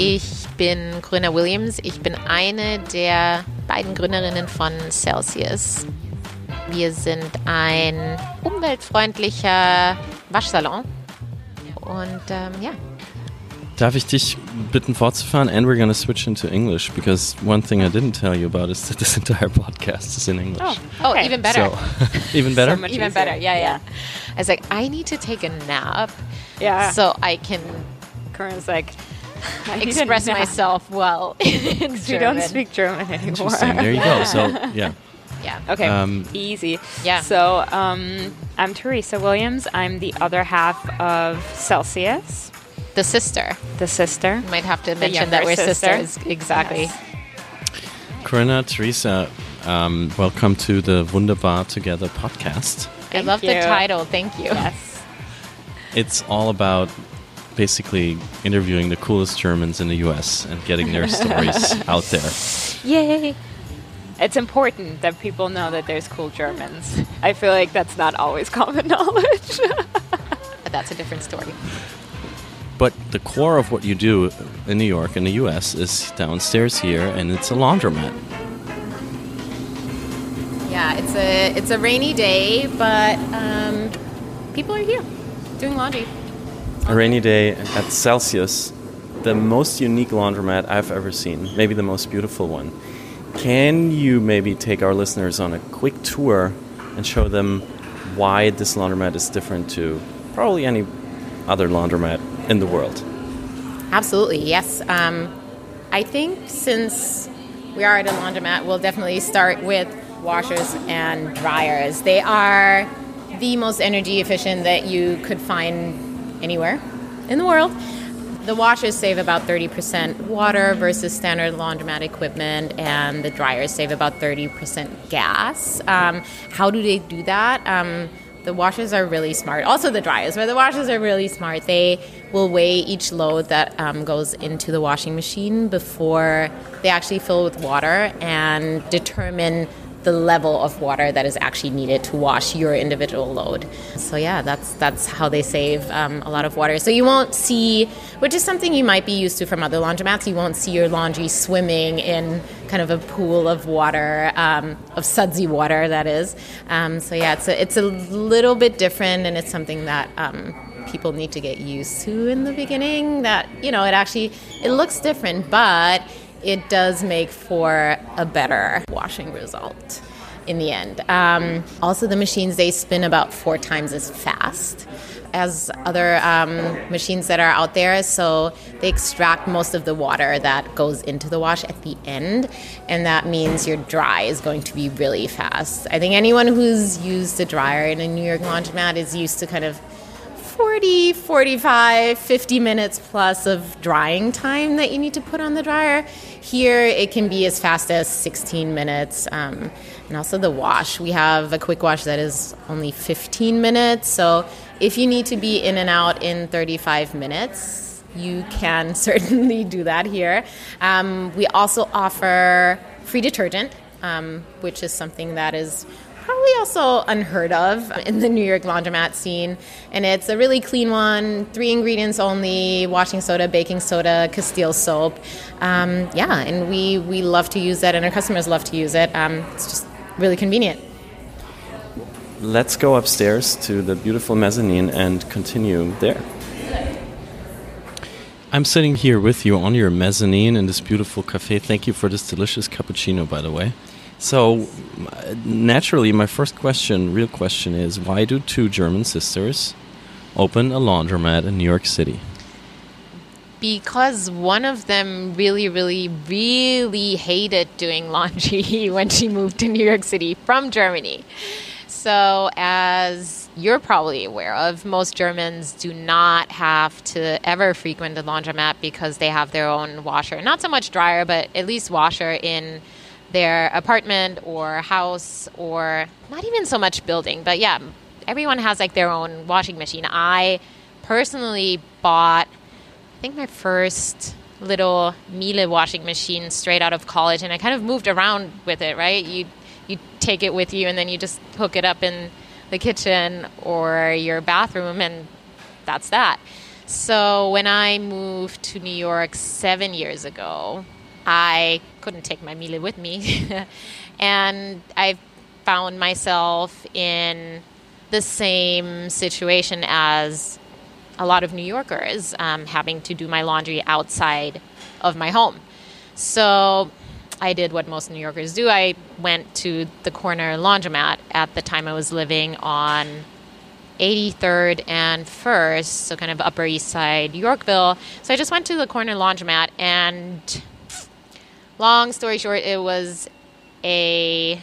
Ich bin Corinna Williams. Ich bin eine der beiden Gründerinnen von Celsius. Wir sind ein umweltfreundlicher Waschsalon. Und ähm, ja. Darf ich dich bitten fortzufahren? And we're to switch into English because one thing I didn't tell you about is that this entire podcast is in English. Oh, oh okay. even better. So, even better? So even better, yeah, yeah, I was like, I need to take a nap. Yeah. So I can. Corinna's like, express myself well. you don't speak German anymore. Interesting. There you go. So, yeah. Yeah. Okay. Um, Easy. Yeah. So um, I'm Theresa Williams. I'm the other half of Celsious. The sister. The sister. You might have to mention that we're sister. sisters. Exactly. Yes. Corinna, Theresa, um, welcome to the Wunderbar Together podcast. Thank I love you. the title. Thank you. Yes. It's all about basically interviewing the coolest Germans in the US and getting their stories out there. Yay! It's important that people know that there's cool Germans. I feel like that's not always common knowledge. but that's a different story. But the core of what you do in New York and the US is downstairs here, and it's a laundromat. Yeah, it's a it's a rainy day, but um, people are here doing laundry. A rainy day at Celsious, the most unique laundromat I've ever seen, maybe the most beautiful one. Can you maybe take our listeners on a quick tour and show them why this laundromat is different to probably any other laundromat in the world? Absolutely, yes. Um, I think since we are at a laundromat, we'll definitely start with washers and dryers. They are the most energy efficient that you could find anywhere in the world. The washers save about 30% water versus standard laundromat equipment, and the dryers save about 30% gas. Um, how do they do that? Um, the washers are really smart. Also, the dryers, but the washers are really smart. They will weigh each load that um, goes into the washing machine before they actually fill with water and determine the level of water that is actually needed to wash your individual load. So yeah, that's that's how they save um, a lot of water. So you won't see, which is something you might be used to from other laundromats. You won't see your laundry swimming in kind of a pool of water, um, of sudsy water, that is. Um, so yeah, it's a, it's a little bit different, and it's something that um, people need to get used to in the beginning. That you know, it actually it looks different, but it does make for a better washing result in the end. Um, also, the machines they spin about four times as fast as other um, machines that are out there. So they extract most of the water that goes into the wash at the end, and that means your dry is going to be really fast. I think anyone who's used a dryer in a New York laundromat is used to kind of 40, 45, 50 minutes plus of drying time that you need to put on the dryer. Here, it can be as fast as 16 minutes. Um, and also the wash. We have a quick wash that is only 15 minutes. So if you need to be in and out in 35 minutes, you can certainly do that here. Um, we also offer free detergent, um, which is something that is probably also unheard of in the New York laundromat scene. And it's a really clean one, three ingredients only washing soda, baking soda, Castile soap. Um, yeah, and we, we love to use that, and our customers love to use it. Um, it's just really convenient. Let's go upstairs to the beautiful mezzanine and continue there. I'm sitting here with you on your mezzanine in this beautiful cafe. Thank you for this delicious cappuccino, by the way. So, naturally, my first question, real question is why do two German sisters open a laundromat in New York City? Because one of them really, really, really hated doing laundry when she moved to New York City from Germany. So, as you're probably aware of, most Germans do not have to ever frequent a laundromat because they have their own washer. Not so much dryer, but at least washer in their apartment or house or not even so much building, but yeah, everyone has like their own washing machine. I personally bought, I think my first little Miele washing machine straight out of college, and I kind of moved around with it. Right, you you take it with you, and then you just hook it up in the kitchen or your bathroom, and that's that. So when I moved to New York seven years ago, I couldn't take my Miele with me. and I found myself in the same situation as a lot of New Yorkers, um, having to do my laundry outside of my home. So I did what most New Yorkers do. I went to the corner laundromat at the time I was living on 83rd and 1st, so kind of Upper East Side, Yorkville. So I just went to the corner laundromat, and long story short, it was a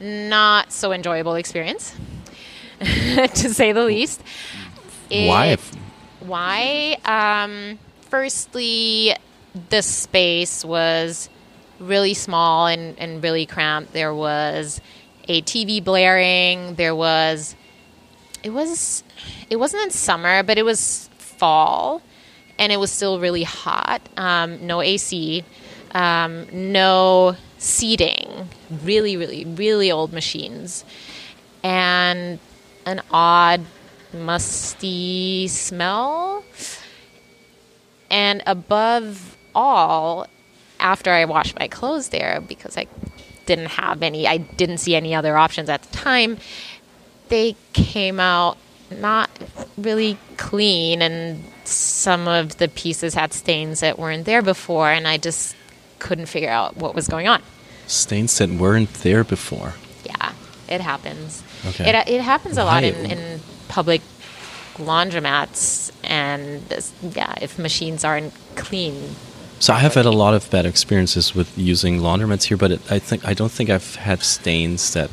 not so enjoyable experience, to say the least. It, why? Why? Um, firstly, the space was really small and, and really cramped. There was a TV blaring. There was it was it wasn't in summer, but it was fall, and it was still really hot. Um, no AC, um, no seating. Really, really, really old machines, and an odd musty smell. And above all, after I washed my clothes there, because I didn't have any, I didn't see any other options at the time, they came out not really clean, and some of the pieces had stains that weren't there before, and I just couldn't figure out what was going on. Stains that weren't there before. Yeah, it happens. Okay. It, it happens a Why? lot in, in public laundromats, and yeah, if machines aren't clean. So I have had a lot of bad experiences with using laundromats here, but it, I think I don't think I've had stains that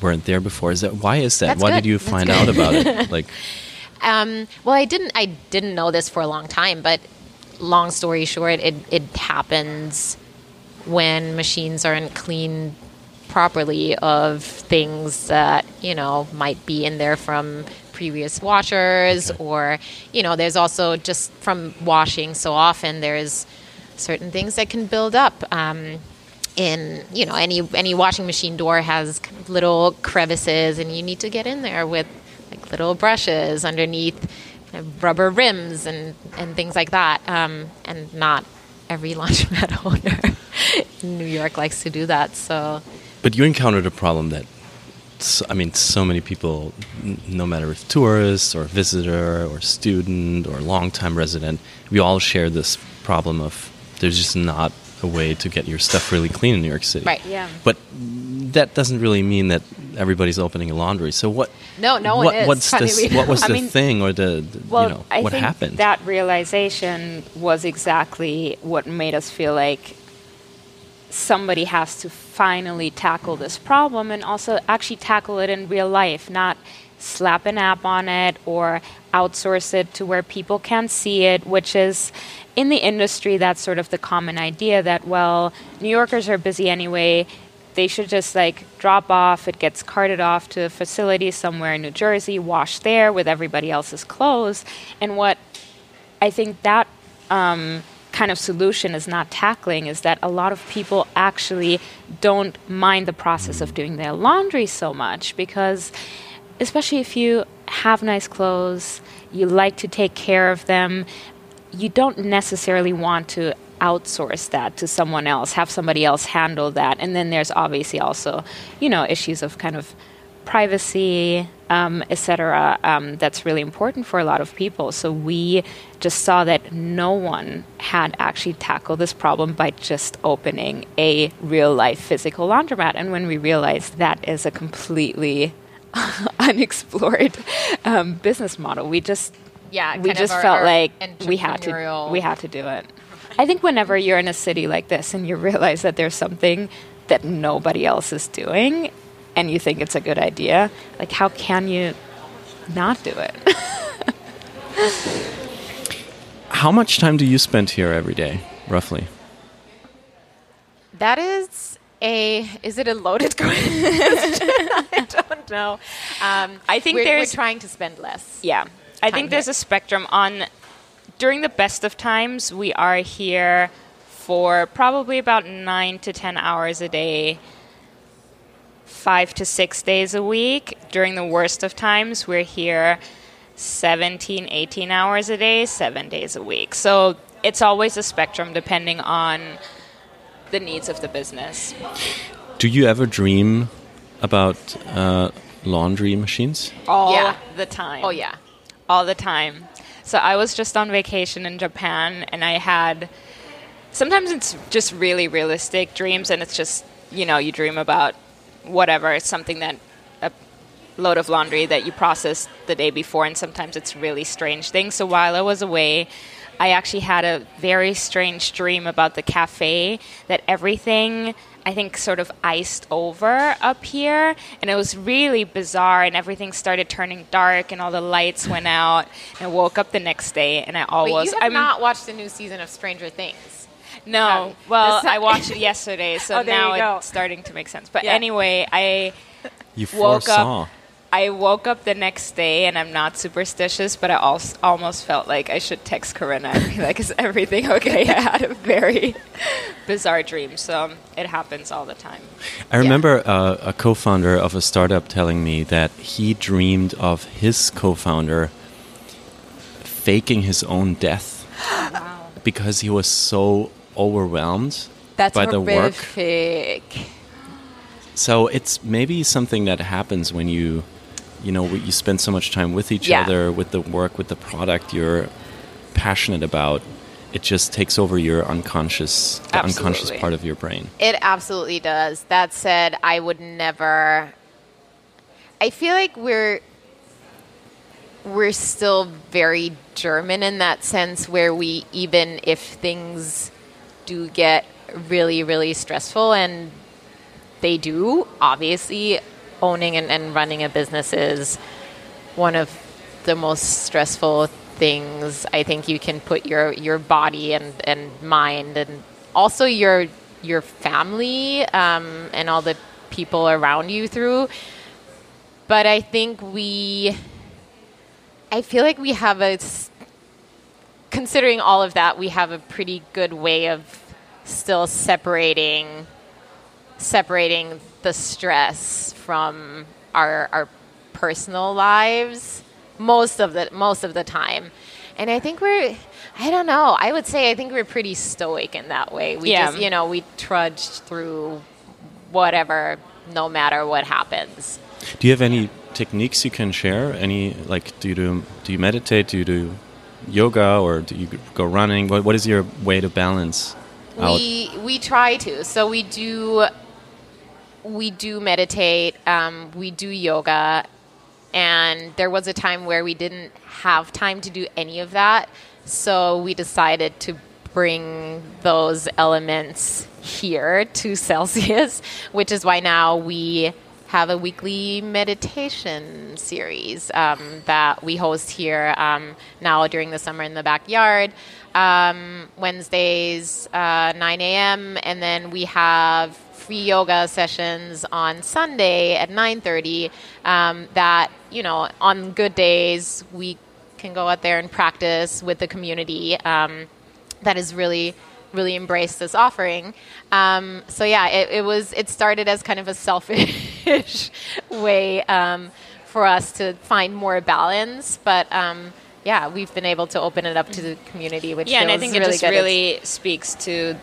weren't there before. Is that why is that? That's why good. did you find out about it? Like, um, well, I didn't. I didn't know this for a long time, but long story short, it it happens when machines aren't cleaned properly of things that you know might be in there from previous washers okay. or you know there's also just from washing so often there's certain things that can build up um, in you know any any washing machine door has little crevices and you need to get in there with like little brushes underneath rubber rims and and things like that um, and not every laundromat owner in New York likes to do that so but you encountered a problem that I mean so many people no matter if tourist or visitor or student or long-time resident we all share this problem of there's just not a way to get your stuff really clean in New York City. Right. Yeah. But that doesn't really mean that everybody's opening a laundry. So what? No, no what, one is. What's what was I the mean, thing or the, the well, you know I what think happened? That realization was exactly what made us feel like somebody has to finally tackle this problem and also actually tackle it in real life, not slap an app on it or outsource it to where people can see it, which is in the industry, that's sort of the common idea that, well, New Yorkers are busy anyway. They should just like drop off. It gets carted off to a facility somewhere in New Jersey, washed there with everybody else's clothes. And what I think that um, kind of solution is not tackling is that a lot of people actually don't mind the process of doing their laundry so much because, especially if you have nice clothes, you like to take care of them, you don't necessarily want to outsource that to someone else, have somebody else handle that. And then there's obviously also, you know, issues of kind of privacy, um, etc. Um, that's really important for a lot of people. So we just saw that no one had actually tackled this problem by just opening a real life physical laundromat. And when we realized that is a completely unexplored um, business model, we just yeah, we just felt like we had to we had to do it. I think whenever you're in a city like this and you realize that there's something that nobody else is doing and you think it's a good idea, like how can you not do it? how much time do you spend here every day, roughly? That is a is it a loaded question? I don't know. Um, I think we're, there's we're trying to spend less. Yeah, I think there's here. a spectrum on. During the best of times, we are here for probably about nine to ten hours a day, five to six days a week. During the worst of times, we're here 17, 18 hours a day, seven days a week. So it's always a spectrum depending on the needs of the business. Do you ever dream about uh, laundry machines? All Yeah. the time. Oh yeah. all the time. So I was just on vacation in Japan and I had sometimes it's just really realistic dreams and it's just, you know, you dream about whatever, it's something that a load of laundry that you processed the day before and sometimes it's really strange things. So while I was away, I actually had a very strange dream about the cafe that everything I think sort of iced over up here and it was really bizarre and everything started turning dark and all the lights went out and I woke up the next day and I Wait, always you have I'm not watched the new season of Stranger Things. no have- well this- I watched it yesterday so Oh, now it's starting to make sense but Yeah. anyway I You woke foresaw. up I woke up the next day and I'm not superstitious, but I also almost felt like I should text Corinna and be like, "Is everything okay?" I had a very bizarre dream, so it happens all the time. I remember uh, a co-founder of a startup telling me that he dreamed of his co-founder faking his own death Wow. because he was so overwhelmed That's by the work. horrific. So it's maybe something that happens when you, you know, you spend so much time with each Yeah. other, with the work, with the product you're passionate about. It just takes over your unconscious, the unconscious part of your brain. It absolutely does. That said, I would never. I feel like we're we're still very German in that sense, where we even if things do get really really stressful, and they do, obviously, owning and, and running a business is one of the most stressful things I think you can put your your body and and mind and also your your family um, and all the people around you through. But I think we, I feel like we have a, considering all of that, we have a pretty good way of still separating separating the stress from our our personal lives most of the most of the time. And I think we're I don't know. I would say I think we're pretty stoic in that way. We Yeah. just, you know, we trudged through whatever no matter what happens. Do you have any techniques you can share? Any like do you do do you meditate? Do you do yoga or do you go running? What what is your way to balance out? We we try to. So we do we do meditate. Um, we do yoga, and there was a time where we didn't have time to do any of that. So we decided to bring those elements here to Celsious, which is why now we have a weekly meditation series um, that we host here um, now during the summer in the backyard. Um, Wednesdays, uh, 9 a.m., and then we have free yoga sessions on Sunday at 9:30. Um, that you know, on good days, we can go out there and practice with the community. Um, that has really really embraced this offering um, so yeah it, it was it started as kind of a selfish way um, for us to find more balance but um, yeah we've been able to open it up to the community which yeah, and I think really it just good. It's- really speaks to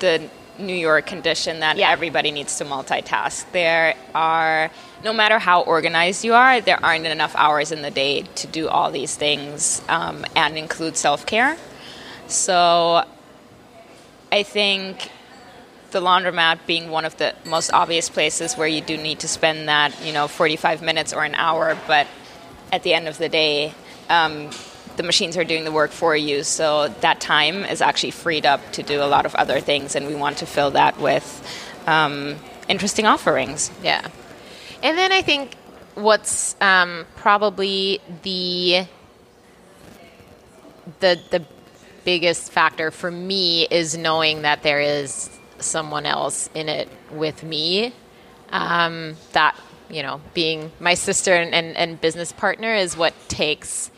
the New York condition that Yeah. everybody needs to multitask. There are, no matter how organized you are, there aren't enough hours in the day to do all these things um, and include self care. So I think the laundromat being one of the most obvious places where you do need to spend that, you know, 45 minutes or an hour, but at the end of the day, um, the machines are doing the work for you, so that time is actually freed up to do a lot of other things, and we want to fill that with um, interesting offerings. Yeah. And then I think what's um, probably the the the biggest factor for me is knowing that there is someone else in it with me. Um, that you know, being my sister and, and, and business partner is what takes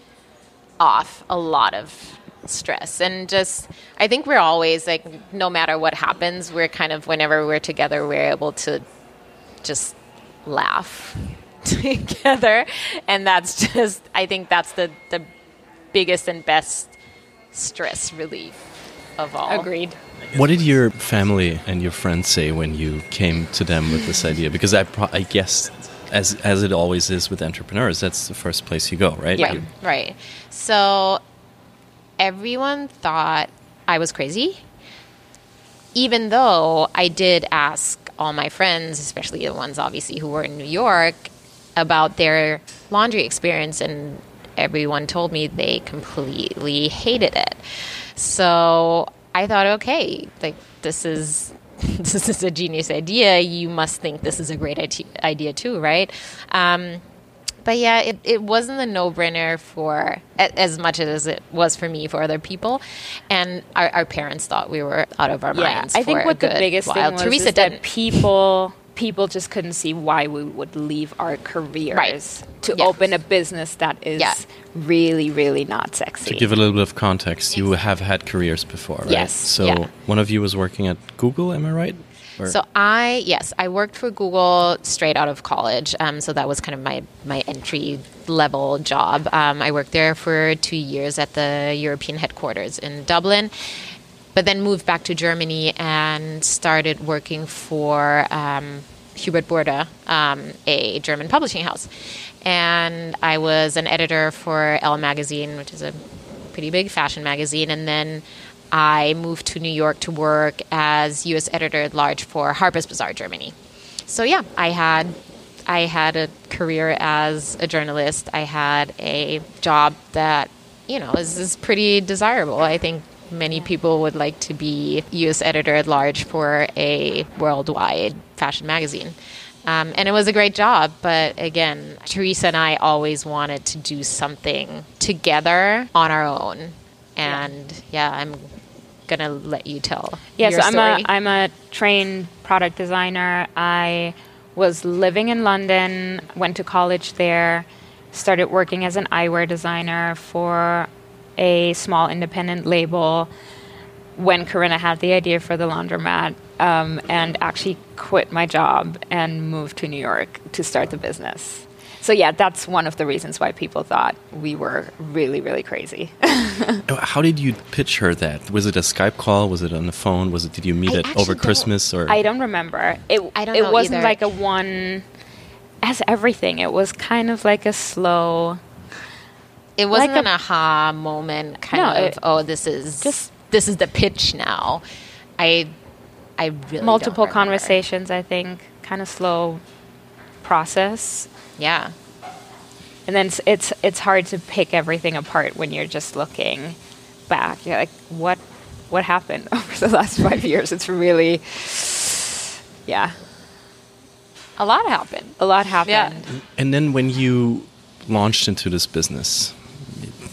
off a lot of stress and just i think we're always like no matter what happens we're kind of whenever we're together we're able to just laugh together, and that's just I think that's the the biggest and best stress relief of all. Agreed. What did your family and your friends say when you came to them with this idea? Because I, pro- I guess, as as it always is with entrepreneurs, that's the first place you go, right? Right, right. So everyone thought I was crazy, even though I did ask all my friends, especially the ones obviously who were in New York, about their laundry experience, and everyone told me they completely hated it. So I thought, okay, like this is this is a genius idea. You must think this is a great idea too, right? Um, but yeah, it, it wasn't a no brainer for as much as it was for me for other people, and our, our parents thought we were out of our Yeah, minds. I think what the biggest while. thing was Theresa is that people people just couldn't see why we would leave our careers Right. to Yeah. open a business that is Yeah. really, really not sexy. To give a little bit of context, you have had careers before, right? Yes, So yeah. one of you was working at Google, am I right? Or- So I yes, I worked for Google straight out of college. Um, so that was kind of my my entry level job. Um, I worked there for two years at the European headquarters in Dublin, but then moved back to Germany and started working for um, Hubert Burda, um, a German publishing house, and I was an editor for Elle magazine, which is a pretty big fashion magazine, and then I moved to New York to work as U.S. editor at large for Harper's Bazaar Germany. So yeah, I had I had a career as a journalist. I had a job that you know is, is pretty desirable. I think many people would like to be U.S. editor at large for a worldwide fashion magazine. Um, and it was a great job, but again, Theresa and I always wanted to do something together on our own. And yeah, I'm gonna let you tell. Yeah, so I'm story. a I'm a trained product designer. I was living in London, went to college there, started working as an eyewear designer for a small independent label when Corinna had the idea for the laundromat um, and actually quit my job and moved to New York to start the business. So yeah, that's one of the reasons why people thought we were really, really crazy. How did you pitch her that? Was it a Skype call? Was it on the phone? Was it? Did you meet I it over Christmas or? I don't remember. It I don't it know wasn't either. like a one as everything. It was kind of like a slow it wasn't like an a- aha moment, kind No, of. it- oh, this is just- this is the pitch now. I I really don't multiple conversations, I think, kind of slow process. Yeah, And then it's, it's it's hard to pick everything apart when you're just looking back. You're like, what what happened over the last five years? It's really yeah. a lot happened. A lot happened. Yeah. And then when you launched into this business,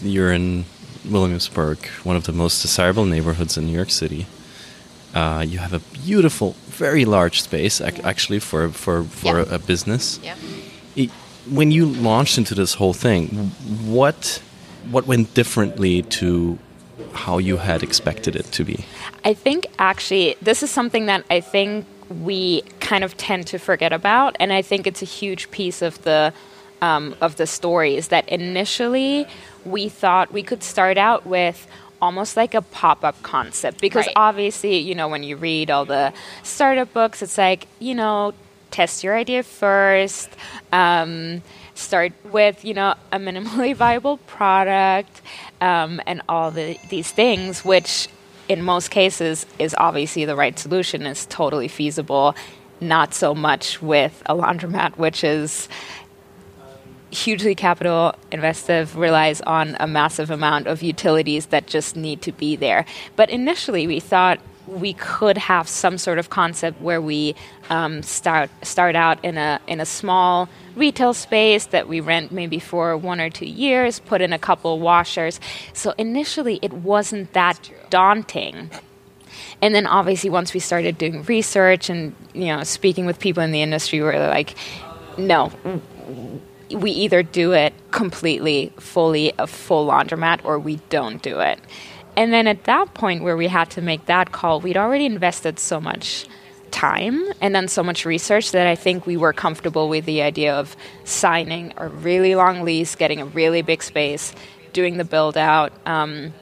you're in Williamsburg, one of the most desirable neighborhoods in New York City. Uh, you have a beautiful, very large space, ac- actually, for for for Yeah. a, a business. Yeah. It, when you launched into this whole thing, what what went differently to how you had expected it to be? I think actually this is something that I think we kind of tend to forget about, and I think it's a huge piece of the um, of the story is that initially we thought we could start out with almost like a pop-up concept because Right. obviously you know when you read all the startup books it's like you know test your idea first um, start with you know a minimally viable product um, and all the, these things which in most cases is obviously the right solution is totally feasible not so much with a laundromat which is hugely capital investive relies on a massive amount of utilities that just need to be there but initially we thought we could have some sort of concept where we um, start start out in a in a small retail space that we rent maybe for one or two years, put in a couple washers. So initially, it wasn't that daunting. And then obviously, once we started doing research and you know speaking with people in the industry, we were like, no. We either do it completely, fully, a full laundromat, or we don't do it. And then at that point where we had to make that call, we'd already invested so much time and done so much research that I think we were comfortable with the idea of signing a really long lease, getting a really big space, doing the build out. Um,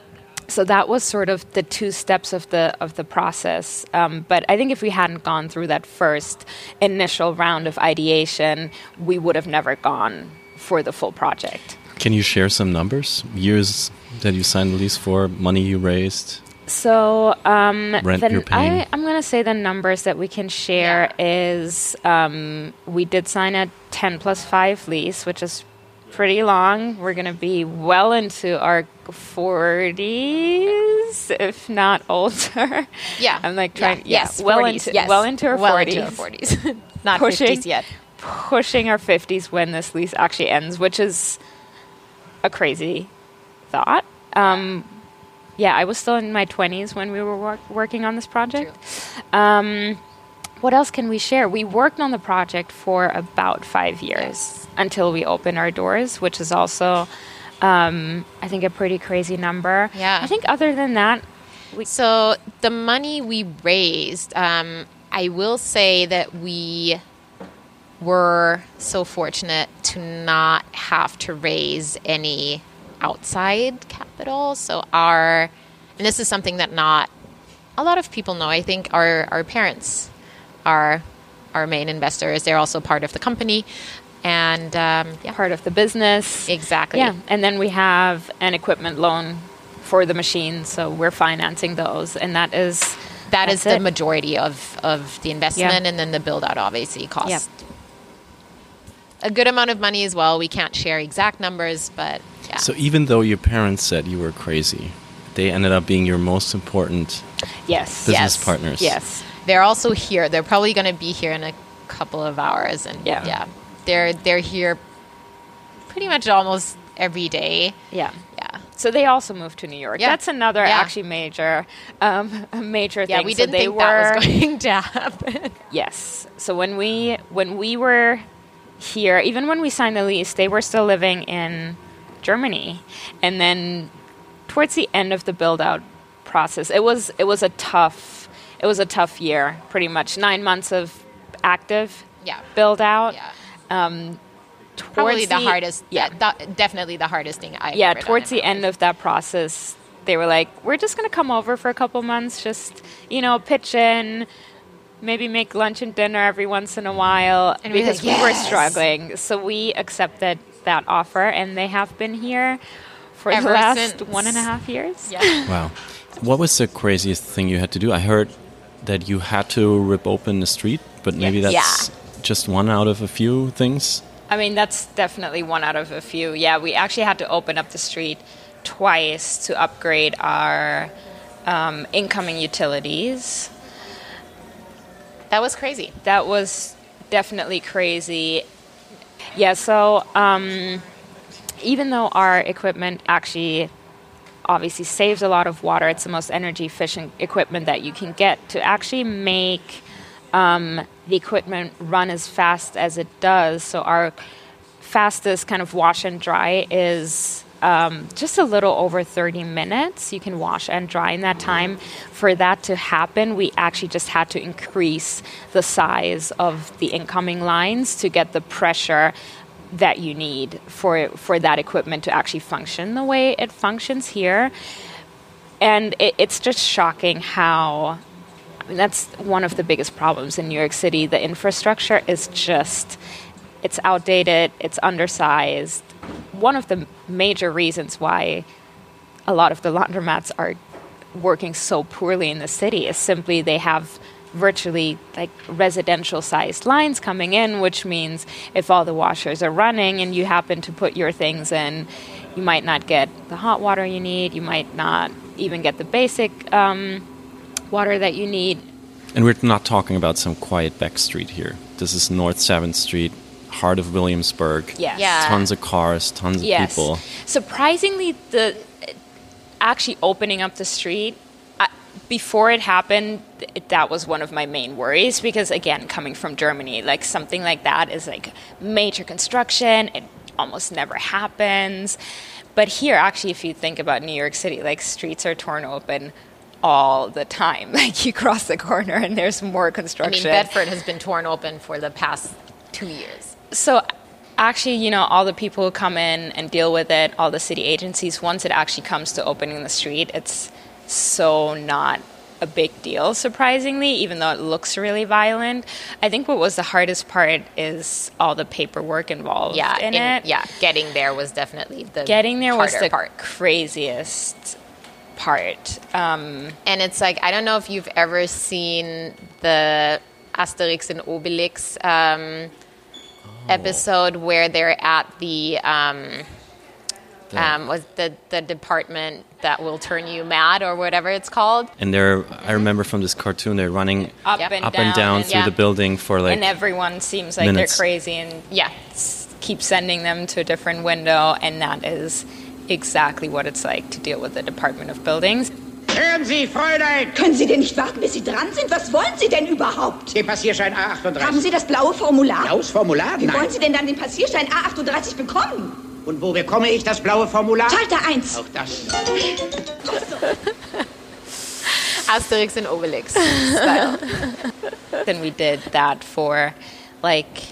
so that was sort of the two steps of the of the process. Um, but I think if we hadn't gone through that first initial round of ideation, we would have never gone for the full project. Can you share some numbers? Years that you signed the lease for, money you raised? So um, Rent the, you're paying. I, I'm going to say the numbers that we can share is um, we did sign a 10 plus 5 lease, which is pretty long. We're going to be well into our 40s, if not older. Yeah. I'm like trying, Yeah. yeah, Yes, well 40s, into yes. well into our Well 40s. into our 40s. Not Pushing. 50s yet. pushing our 50s when this lease actually ends, which is a crazy thought. Um, yeah, I was still in my 20s when we were wor- working on this project. Um, what else can we share? We worked on the project for about five years until we opened our doors, which is also, um, I think, a pretty crazy number. Yeah. I think other than that, So the money we raised, um, I will say that we were so fortunate to not have to raise any outside capital. So our, and this is something that not a lot of people know. I think our our parents are our main investors. They're also part of the company, and um, yeah, part of the business. exactly. Yeah, and then we have an equipment loan for the machines, so we're financing those, and that is that is that's the it. majority of, of the investment and then the build out obviously costs Yep. a good amount of money as well we can't share exact numbers but yeah So even though your parents said you were crazy, they ended up being your most important yes, business Yes. partners. yes, they're also here they're probably going to be here in a couple of hours and Yeah. yeah they're they're here pretty much almost every day yeah. yeah So they also moved to New York. Yeah. That's another Yeah. actually major, um, major yeah we didn't they think were, that was going to happen Yes. So when we when we were here, even when we signed the lease, they were still living in Germany, and then towards the end of the build out process, it was it was a tough it was a tough year. Pretty much nine months of active yeah build out. yeah Um, probably towards the, hardest Yeah, yeah that, definitely the hardest thing i yeah. Towards the end of that process, they were like, "We're just going to come over for a couple months, just you know, pitch in." Maybe make lunch and dinner every once in a while And we're because like, we were struggling. So we accepted that offer, and they have been here for Ever the last since. one and a half years. yeah Wow. What was the craziest thing you had to do? I heard that you had to rip open the street, but maybe Yes. that's just one out of a few things. I mean, that's definitely one out of a few. Yeah, we actually had to open up the street twice to upgrade our um, incoming utilities. that was crazy That was definitely crazy. Yeah, so um, even though our equipment actually obviously saves a lot of water, it's the most energy efficient equipment that you can get to actually make um, the equipment run as fast as it does. So our fastest kind of wash and dry is um, just a little over 30 minutes. You can wash and dry in that time. For that to happen, we actually just had to increase the size of the incoming lines to get the pressure that you need for for that equipment to actually function the way it functions here. And it, it's just shocking how I mean, that's one of the biggest problems in New York City. The infrastructure is just, it's outdated, it's undersized. One of the major reasons why a lot of the laundromats are working so poorly in the city is simply they have virtually like residential sized lines coming in, which means if all the washers are running and you happen to put your things in, you might not get the hot water you need, you might not even get the basic um, water that you need. And we're not talking about some quiet back street here. This is North 7th Street, heart of Williamsburg. Yes. Yeah. Tons of cars, tons of yes. people. Surprisingly, the actually opening up the street I, before it happened, it, that was one of my main worries because again, coming from Germany, like something like that is like major construction. It almost never happens. But here, actually, if you think about New York City, like streets are torn open all the time. Like you cross the corner and there's more construction. I mean. Bedford has been torn open for the past two years. so actually, you know, all the people who come in and deal with it, all the city agencies, once it actually comes to opening the street, it's so not a big deal, surprisingly, even though it looks really violent. I think what was the hardest part is all the paperwork involved Yeah, in in- it. yeah. Getting there was definitely the Getting there was the part. craziest part. Um, And it's like I don't know if you've ever seen the Asterix and Obelix um, episode where they're at the um, um, was the the department that will turn you mad or whatever it's called. And they're, I remember from this cartoon, they're running up Yep. and up down, and down through yeah. the building for like and everyone seems like minutes. they're crazy and Yeah, s- keep sending them to a different window, and that is exactly what it's like to deal with the Department of Buildings. Hören Sie, Fräulein! Können Sie denn nicht warten, bis Sie dran sind? Was wollen Sie denn überhaupt? Den Passierschein Haben A38. Sie das blaue Formular? Blaues Formular? Wie wollen Sie denn dann den Passierschein A38 bekommen? Und wo bekomme ich das blaue Formular? Schalter 1. Auch das. Asterix and Obelix style. Then we did that for like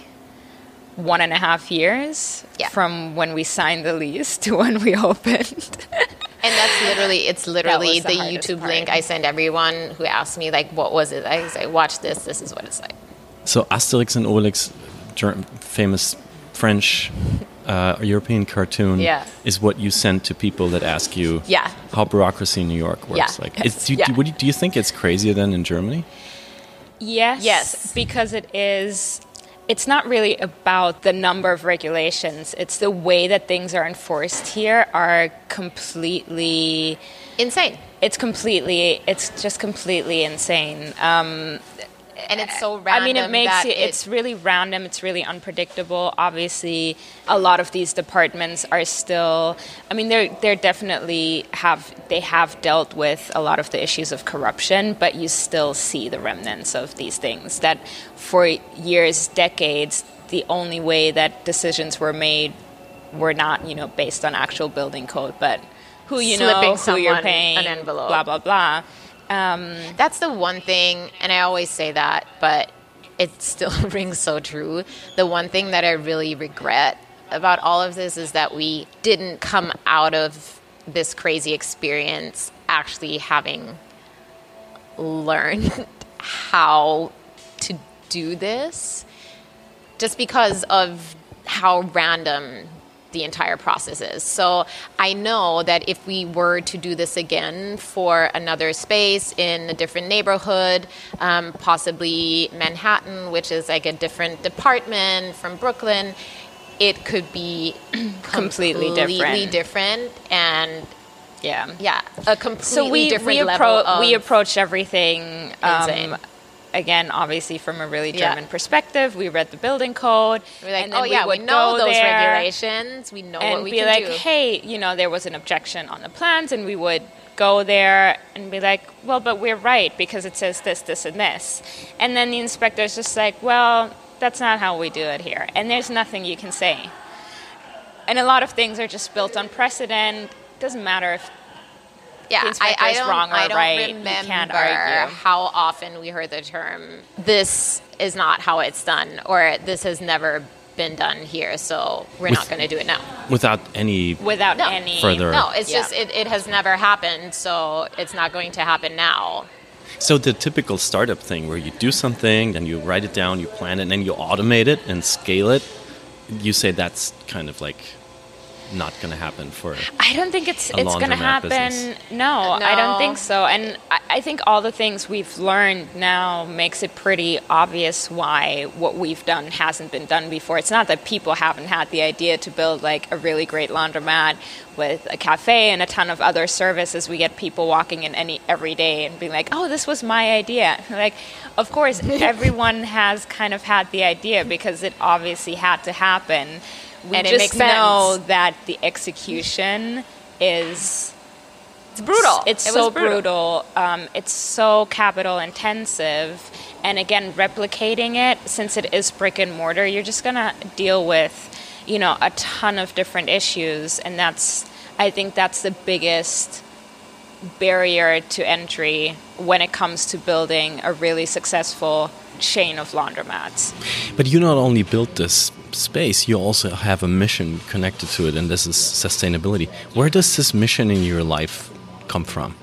one and a half years Yeah. from when we signed the lease to when we opened. And that's literally, it's literally the the, YouTube part. link I send everyone who asks me, like, what was it? I say, watch this, this is what it's like. So Asterix and Obelix, famous French uh, European cartoon, Yeah. is what you send to people that ask you Yeah. how bureaucracy in New York works. Yeah. Like, it's, do, you- Yeah. do, do do you think it's crazier than in Germany? Yes. Yes. Because it is. It's not really about the number of regulations. It's the way that things are enforced here are completely. Insane. It's completely. It's just completely insane. Um, And it's so random. I mean, it makes it, it's really random. It's really unpredictable. Obviously, a lot of these departments are still. I mean, they're they're definitely have they have dealt with a lot of the issues of corruption, but you still see the remnants of these things. That for years, decades, the only way that decisions were made were not you know based on actual building code, but who you Slipping know, who you're paying, an envelope. blah blah blah. Um, That's the one thing, and I always say that, but it still rings so true. The one thing that I really regret about all of this is that we didn't come out of this crazy experience actually having learned how to do this just because of how random the entire process is. So I know that if we were to do this again for another space in a different neighborhood, um, possibly Manhattan, which is like a different department from Brooklyn, it could be Completely completely different. different and Yeah. yeah, a completely so we different we, level appro- we approach everything um, again obviously from a really Yeah. german perspective we read the building code We're like, oh yeah, we, would know those regulations. We know what and we be like do. hey you know there was an objection on the plans and we would go there and be like well but we're right because it says this this and this and then the inspector's just like well that's not how we do it here and there's nothing you can say and a lot of things are just built on precedent doesn't matter if yeah, I, I don't, wrong or I don't right. Remember can't argue. how often we heard the term "this is not how it's done" or "this has never been done here, so we're not going to do it now." Without any without No. any Further- No, it's Yeah. just it, it has never happened, so it's not going to happen now. So the typical startup thing where you do something, then you write it down, you plan it, and then you automate it and scale it. You say that's kind of like not going to happen for. I don't think it's it's going to happen. business. No, I don't think so. And I, I think all the things we've learned now makes it pretty obvious why what we've done hasn't been done before. It's not that people haven't had the idea to build like a really great laundromat with a cafe and a ton of other services. We get people walking in any every day and being like, "Oh, this was my idea." Like, of course, everyone has kind of had the idea because it obviously had to happen. We And it just makes sense. know that the execution is It's brutal. it's It so was brutal. Um, it's so capital intensive, and again, replicating it since it is brick and mortar, you're just gonna deal with, you know, a ton of different issues, and that's I think that's the biggest barrier to entry when it comes to building a really successful chain of laundromats. But you not only built this space, you also have a mission connected to it, and this is sustainability. Where does this mission in your life come from?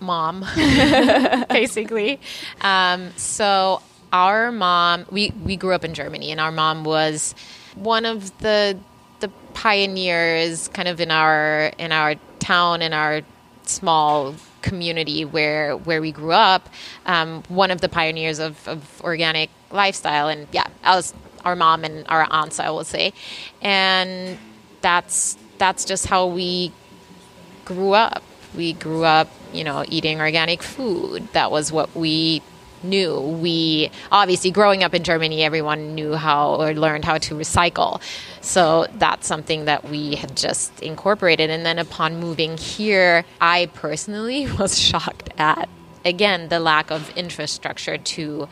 mom, basically. Um, so our mom, we, we grew up in Germany, and our mom was one of the the pioneers, kind of in our in our town, in our small community where where we grew up. Um, one of the pioneers of, of organic lifestyle, and yeah, I was our mom and our aunts, I will say, and that's that's just how we grew up. We grew up, you know, eating organic food. That was what we knew. We obviously growing up in Germany, everyone knew how or learned how to recycle. So that's something that we had just incorporated. And then upon moving here, I personally was shocked at again the lack of infrastructure to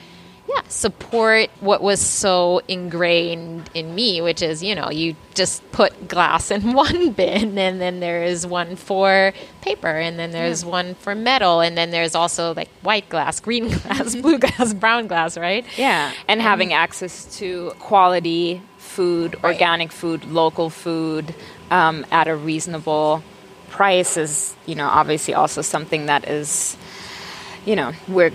yeah, support what was so ingrained in me, which is, you know, you just put glass in one bin and then there is one for paper and then there's yeah. one for metal and then there's also like white glass, green glass, blue glass, brown glass, right? Yeah. And um, having access to quality food, right. organic food, local food um, at a reasonable price is, you know, obviously also something that is, you know, we're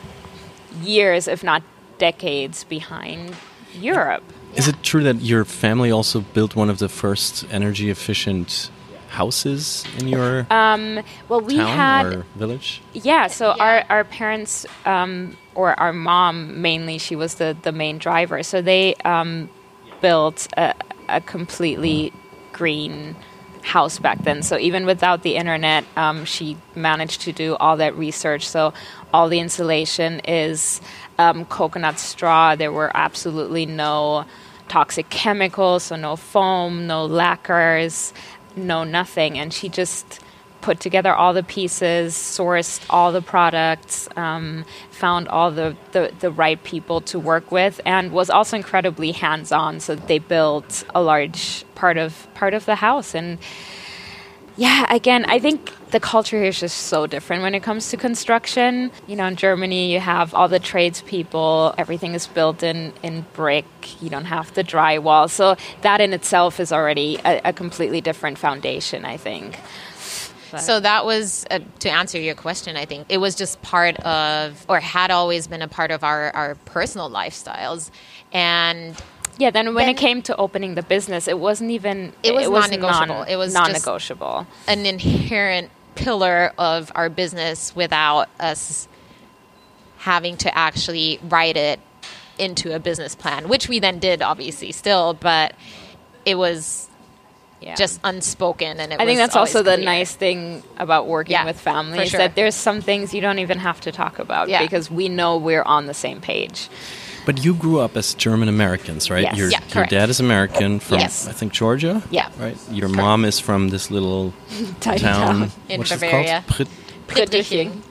years, if not decades behind Europe. Is it true that your family also built one of the first energy efficient houses in your um, well we had village yeah so yeah. our our parents um, or our mom mainly she was the the main driver so they um, built a, a, completely green house back then so even without the internet um, she managed to do all that research so all the insulation is um, coconut straw. There were absolutely no toxic chemicals, so no foam, no lacquers, no nothing. And she just put together all the pieces, sourced all the products, um, found all the, the, the, right people to work with, and was also incredibly hands on. So they built a large part of part of the house. And yeah, again, I think the culture here is just so different when it comes to construction. You know, in Germany, you have all the tradespeople, everything is built in, in brick, you don't have the drywall. So, that in itself is already a, a completely different foundation, I think. But. So that was uh, to answer your question. I think it was just part of, or had always been a part of our our personal lifestyles, and yeah, then when then, it came to opening the business, it wasn't even it was, it was non-negotiable. Non, it was non-negotiable. an inherent pillar of our business without us having to actually write it into a business plan, which we then did, obviously, still, but it was yeah. just unspoken. And I think that's also the nice thing about working yeah, with families sure. that there's some things you don't even have to talk about yeah. because we know we're on the same page. But you grew up as German Americans, right? Yes. Your, yeah, your dad is American from, yes. I think, Georgia? Yeah. Right? Your correct. mom is from this little town, town. in Bavaria. Prit- Prittriching.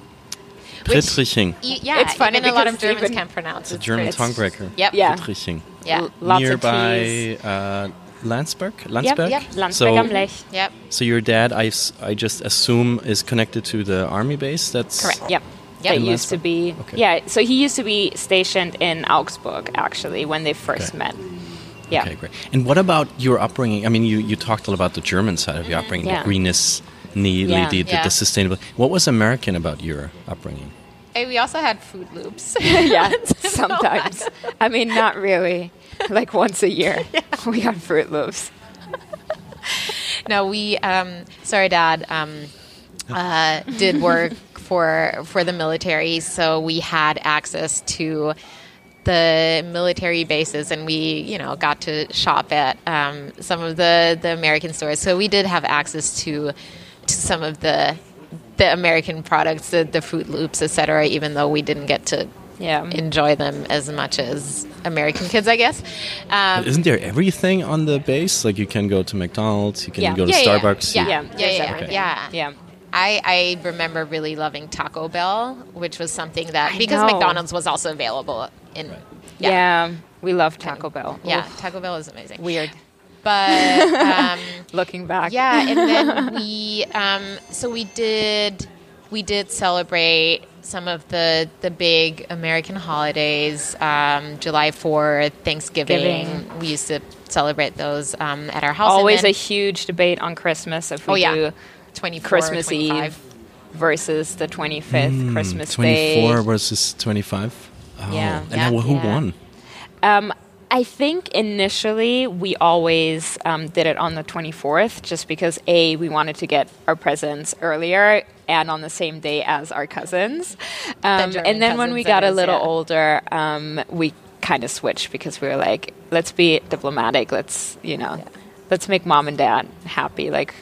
Prittriching. Yeah, it's funny a lot of Germans can't pronounce it. It's a German tongue breaker. Yep. Yeah. Prittriching. Yeah. Lots Nearby uh, Landsberg? Landsberg? Yep, yep. Landsberg so, am Lech. Yep. So your dad, I, I just assume, is connected to the army base? That's Correct. Yep. Yeah, it used to be. Okay. Yeah, so he used to be stationed in Augsburg actually when they first okay. met. Yeah. Okay, great. And what about your upbringing? I mean, you, you talked a lot about the German side of your upbringing, yeah. the greenness, neatly, yeah. the, the, yeah. the sustainable. What was American about your upbringing? Hey, we also had Froot Loops. yeah, sometimes. I mean, not really. Like once a year, yeah. we got Froot Loops. no, we. Um, sorry, Dad. Um, uh, did work for for the military, so we had access to the military bases, and we you know got to shop at um, some of the the American stores. So we did have access to to some of the the American products, the, the Froot Loops, etc. Even though we didn't get to yeah. enjoy them as much as American kids, I guess. Um, Isn't there everything on the base? Like you can go to McDonald's, you can yeah. go to yeah, Starbucks. Yeah, yeah, yeah, yeah, okay. yeah. Yeah. I, I remember really loving Taco Bell, which was something that I because know. McDonald's was also available in. Right. Yeah. yeah. we love Taco Bell. Yeah, Oof. Taco Bell is amazing. Weird. but um, Looking back. yeah, and then we um, so we did we did celebrate some of the the big American holidays, um, July Fourth, Thanksgiving. Giving. We used to celebrate those um, at our house. and Always then- a huge debate on Christmas if we oh yeah, do 24, Christmas 25. Eve versus the 25th Hmm, Christmas 24 Day. versus 25. Oh, Yeah. and Yeah. who Yeah. won? Um, I think initially we always um, did it on the 24th just because A, we wanted to get our presents earlier and on the same day as our cousins. Um, German and then when we that got a little yeah. older, um, we kind of switched because we were like, let's be diplomatic. Let's, you know, let's make mom and dad happy like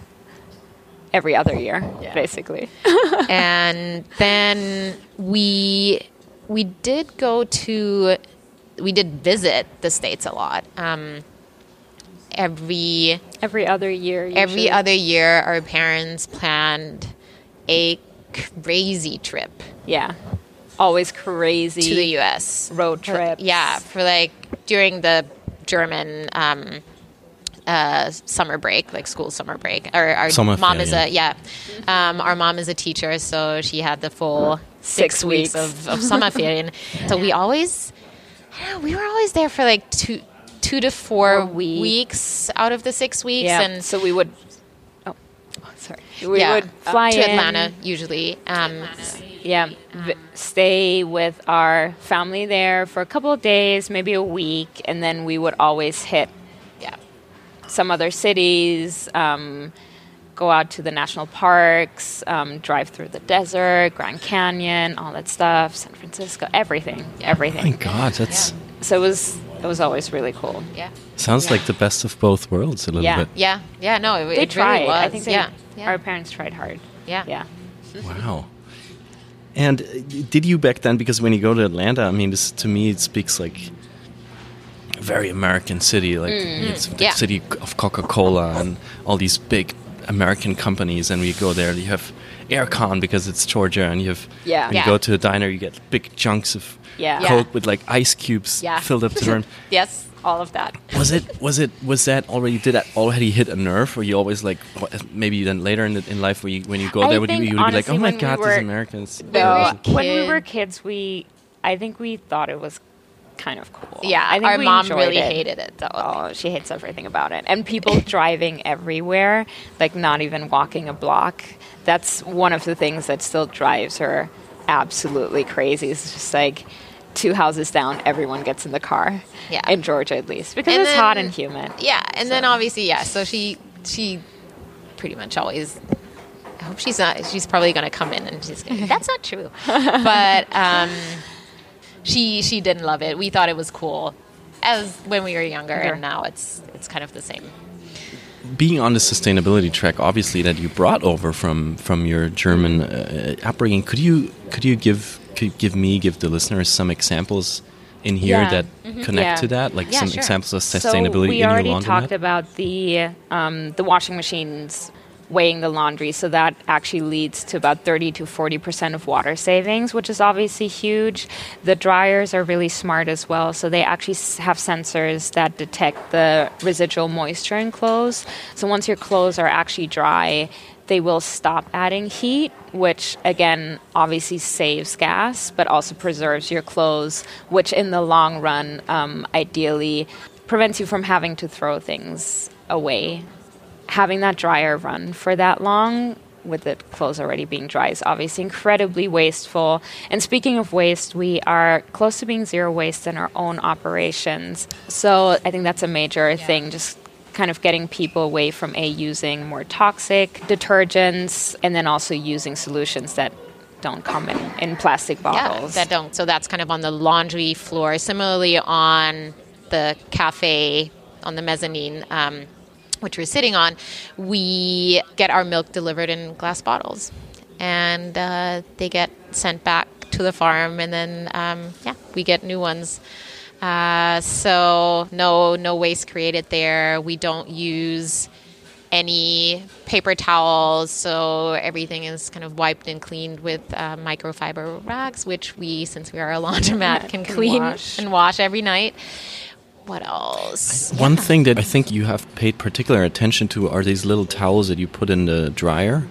every other year, Yeah. basically. and then we we did go to we did visit the states a lot. Um, every every other year. every other year, our parents planned a crazy trip Yeah. Always crazy. to the U.S. road trip. Yeah, for like during the German um, uh, summer break, like school summer break. Our, our Summer mom fair, is a yeah. Um, our mom is a teacher, so she had the full six, Six weeks, weeks. of, of summer ferien. so we always, yeah, we were always there for like two two to four A week. weeks out of the six weeks, Yeah. and so we would. Oh, oh, sorry. We yeah, would fly to in, Atlanta usually. Um, Yeah, v- stay with our family there for a couple of days, maybe a week, and then we would always hit yeah. Some other cities. Um, go out to the national parks, um, drive through the desert, Grand Canyon, all that stuff, San Francisco, everything, My everything. God, that's So it was it was always really cool. Yeah. sounds Yeah. like the best of both worlds a little Yeah. bit. Yeah, yeah, no, it, They it tried. really was. I think they, yeah, yeah. our parents tried hard. yeah, Yeah. Wow. And uh, did you back then? Because when you go to Atlanta, I mean, this to me it speaks like a very American city. Like mm. it's mm. the Yeah. city of Coca Cola and all these big American companies. And we go there, you have aircon because it's Georgia, and you have Yeah. when Yeah. you go to a diner, you get big chunks of Yeah. Yeah. Coke with like ice cubes Yeah. filled up to the rim. Yes, all of that. Was it? Was it? Was that already? Did that already hit a nerve? Or you always like? Maybe then later in, the, in life, when you when you go I there, would you, you would be like, "Oh my when we God, were- these Americans!" No, when we were kids, we I think we thought it was kind of cool. Yeah, I think our mom really it. hated it though. Oh, she hates everything about it. And people driving everywhere, like not even walking a block. That's one of the things that still drives her absolutely crazy. It's just like two houses down, everyone gets in the car. Yeah. In Georgia, at least, because And it's hot and humid. Yeah, and then obviously, yeah. So she she pretty much always. I hope she's not. She's probably going to come in and she's. Gonna, That's not true. But um, she she didn't love it. We thought it was cool, as when we were younger, Sure. and now it's it's kind of the same. being on the sustainability track, obviously that you brought over from from your German uh, upbringing, could you could you give could give me give the listeners some examples in here Yeah. that connect Yeah. to that, like Yeah, some sure. examples of So sustainability we in your already laundromat? talked about the um, the washing machines weighing the laundry, so that actually leads to about 30 to 40 percent of water savings, which is obviously huge. The dryers are really smart as well, so they actually have sensors that detect the residual moisture in clothes. So once your clothes are actually dry, they will stop adding heat, which again obviously saves gas, but also preserves your clothes, which in the long run, um, ideally, prevents you from having to throw things away. Having that dryer run for that long with the clothes already being dry is obviously incredibly wasteful. And speaking of waste, we are close to being zero waste in our own operations. So I think that's a major thing, just kind of getting people away from a using more toxic detergents and then also using solutions that don't come in, in plastic bottles. Yeah, that don't. So that's kind of on the laundry floor. Similarly, on the cafe on the mezzanine, um, which we're sitting on, we get our milk delivered in glass bottles, and uh, they get sent back to the farm, and then um, yeah, we get new ones. Uh, so no, no waste created there. We don't use any paper towels, so everything is kind of wiped and cleaned with uh, microfiber rags, which we, since we are a laundromat, can, Can clean wash. and wash every night. What else? One thing that I think you have paid particular attention to are these little towels that you put in the dryer,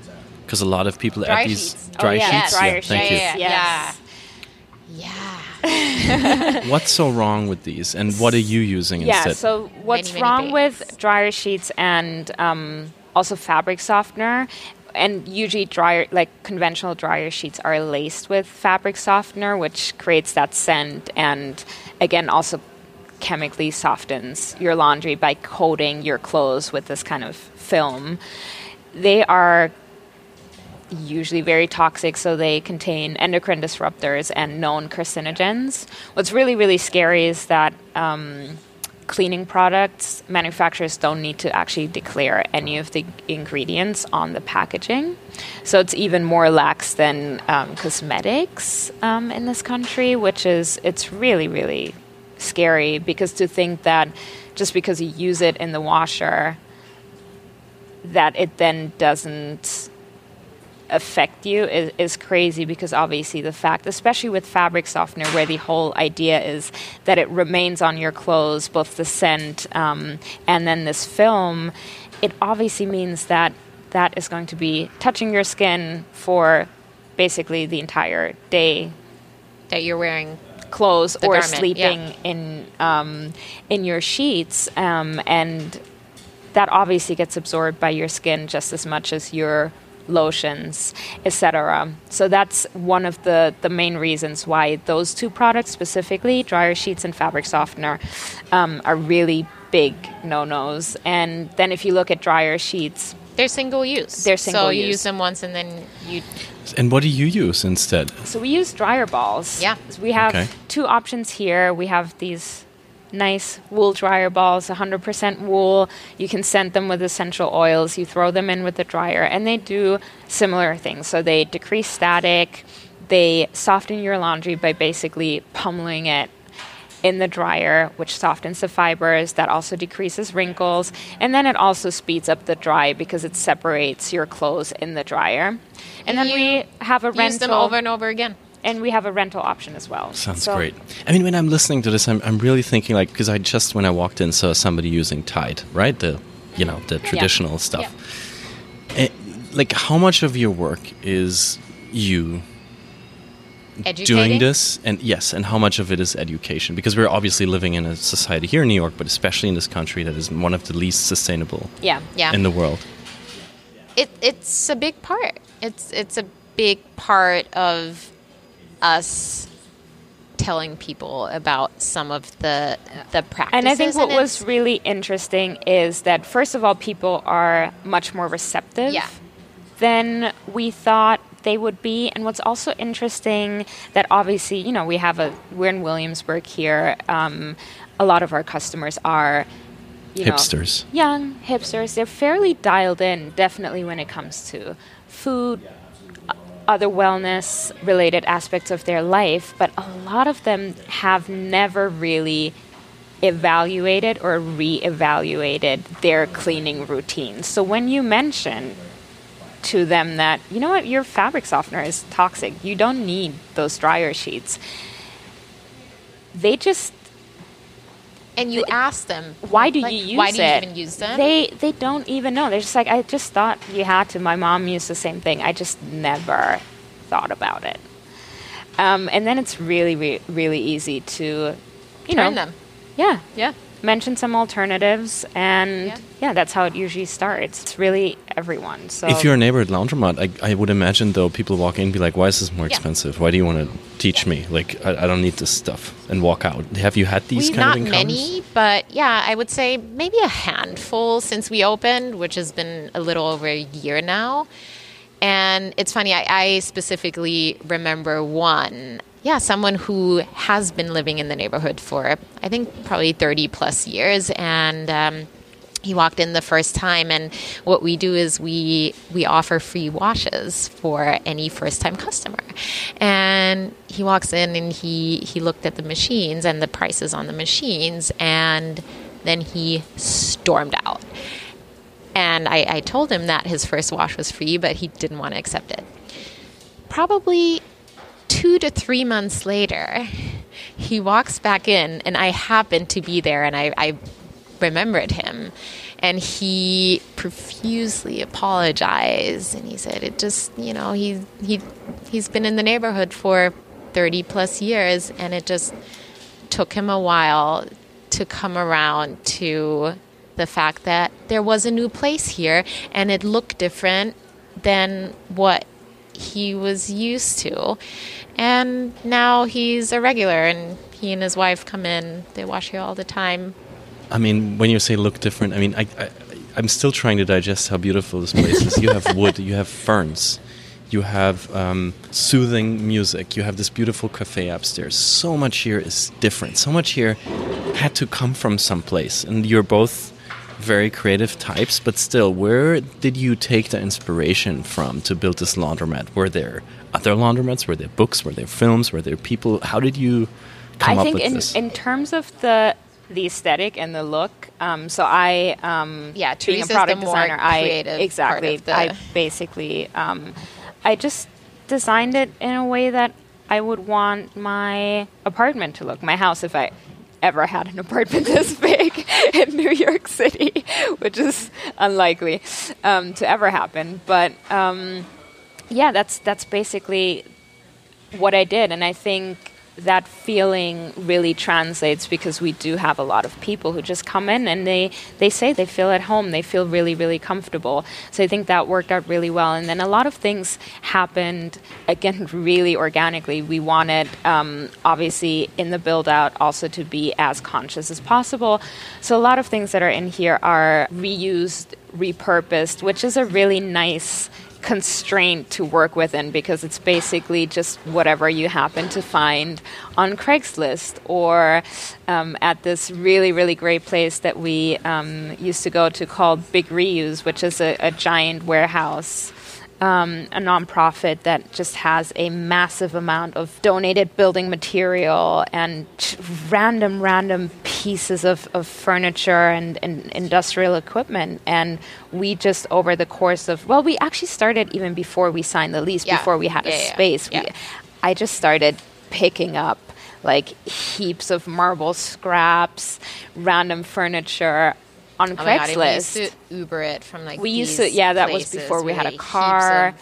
because a lot of people Dry add these sheets. dry Oh, yeah, sheets. dryer thank sheets. you. Yes. Yeah. Yeah. What's so wrong with these, and what are you using Yeah. instead? So what's many wrong things. with dryer sheets and um, also fabric softener? And usually, dryer like conventional dryer sheets are laced with fabric softener, which creates that scent, and again, also chemically softens your laundry by coating your clothes with this kind of film. They are usually very toxic, so they contain endocrine disruptors and known carcinogens. What's really, really scary is that um, cleaning products, manufacturers don't need to actually declare any of the ingredients on the packaging. So it's even more lax than um, cosmetics um, in this country, which is, it's really, really scary because to think that just because you use it in the washer, that it then doesn't affect you is, is crazy because obviously the fact, especially with fabric softener, where the whole idea is that it remains on your clothes, both the scent um, and then this film, it obviously means that that is going to be touching your skin for basically the entire day that you're wearing. Clothes The or garment, sleeping yeah. in um, in your sheets, um, and that obviously gets absorbed by your skin just as much as your lotions, etc. So that's one of the the main reasons why those two products specifically, dryer sheets and fabric softener, um, are really big no nos. And then if you look at dryer sheets, They're single use. They're single So single you use. use them once and then you. And what do you use instead? So we use dryer balls. Yeah. So we have Okay. two options here. We have these nice wool dryer balls, 100% wool. You can scent them with essential oils. You throw them in with the dryer, and they do similar things. So they decrease static. They soften your laundry by basically pummeling it in the dryer, which softens the fibers. That also decreases wrinkles. And then it also speeds up the dry because it separates your clothes in the dryer. And then You we have a Use rental them over and over again. and we have a rental option as well. Sounds So- great. I mean, when I'm listening to this, I'm, I'm really thinking like because I just when I walked in saw somebody using Tide, right? The you know the traditional stuff. Eh, like, how much of your work is you Educating. doing this and yes and how much of it is education because we're obviously living in a society here in new york but especially in this country that is one of the least sustainable Yeah. Yeah. in the world it, it's a big part. It's it's a big part of us telling people about some of the the practices. And I think what was really interesting is that first of all, people are much more receptive Yeah. than we thought they would be. And what's also interesting that obviously, you know, we have a we're in Williamsburg here. Um, a lot of our customers are you know, Hipsters. young hipsters. They're fairly dialed in, definitely when it comes to food, other wellness related aspects of their life. But a lot of them have never really evaluated or re-evaluated their cleaning routines. So when you mention to them that you know what your fabric softener is toxic, you don't need those dryer sheets. They just and you ask them why do like, you use why do you it? even use them? They they don't even know. They're just like I just thought you had to. My mom used the same thing. I just never thought about it. Um, and then it's really re- really easy to, you Turn know, them. yeah, Yeah. Mention some alternatives, and Yeah. yeah. that's how it usually starts. It's really everyone. So if you're a neighbor at laundromat I, I would imagine though people walk in and be like why is this more Yeah. expensive why do you want to teach me like I, I don't need this stuff and walk out have you had these we kind not of encounters many, but yeah, I would say maybe a handful since we opened, which has been a little over a year now. And it's funny, I, I specifically remember one. Yeah, someone who has been living in the neighborhood for, I think, probably 30 plus years. And um, he walked in the first time and what we do is we we offer free washes for any first time customer and he walks in and he he looked at the machines and the prices on the machines and then he stormed out and I, I told him that his first wash was free but he didn't want to accept it probably two to three months later he walks back in, and I happened to be there, and I, I remembered him. And he profusely apologized, and he said, "It just, you know, he he he's been in the neighborhood for thirty plus years, and it just took him a while to come around to the fact that there was a new place here, and it looked different than what he was used to. And now he's a regular, and he and his wife come in. They wash here all the time. I mean, when you say look different, I mean, I, I, I'm still trying to digest how beautiful this place is. You have wood, you have ferns, you have um, soothing music, you have this beautiful cafe upstairs. So much here is different. So much here had to come from someplace. And you're both very creative types, but still, where did you take the inspiration from to build this laundromat? Were there other laundromats? Were there books? Were there films? Were there people? How did you come I up think with in, this? in terms of the the aesthetic and the look, um, so I um, Yeah, being a Theresa's the product designer, I exactly I basically um, I just designed it in a way that I would want my apartment to look, my house if I ever had an apartment this big in New York City, which is unlikely um, to ever happen. But um, yeah, that's that's basically what I did, and I think that feeling really translates because we do have a lot of people who just come in and they they say they feel at home they feel really really comfortable. So i think that worked out really well. And then a lot of things happened again really organically. We wanted um, obviously in the build out also to be as conscious as possible. So a lot of things that are in here are reused repurposed which is a really nice constraint to work within because it's basically just whatever you happen to find on Craigslist or um, at this really, really great place that we um, used to go to called Big Reuse, which is a, a giant warehouse. Um, a nonprofit that just has a massive amount of donated building material and random, random pieces of, of furniture and, and industrial equipment. And we just, over the course of, well, we actually started even before we signed the lease, Yeah. before we had Yeah, a yeah, space. We, I just started picking up like heaps of marble scraps, random furniture on Oh God, Craigslist. we used to Uber it from like We used to- yeah, that was before we had a car.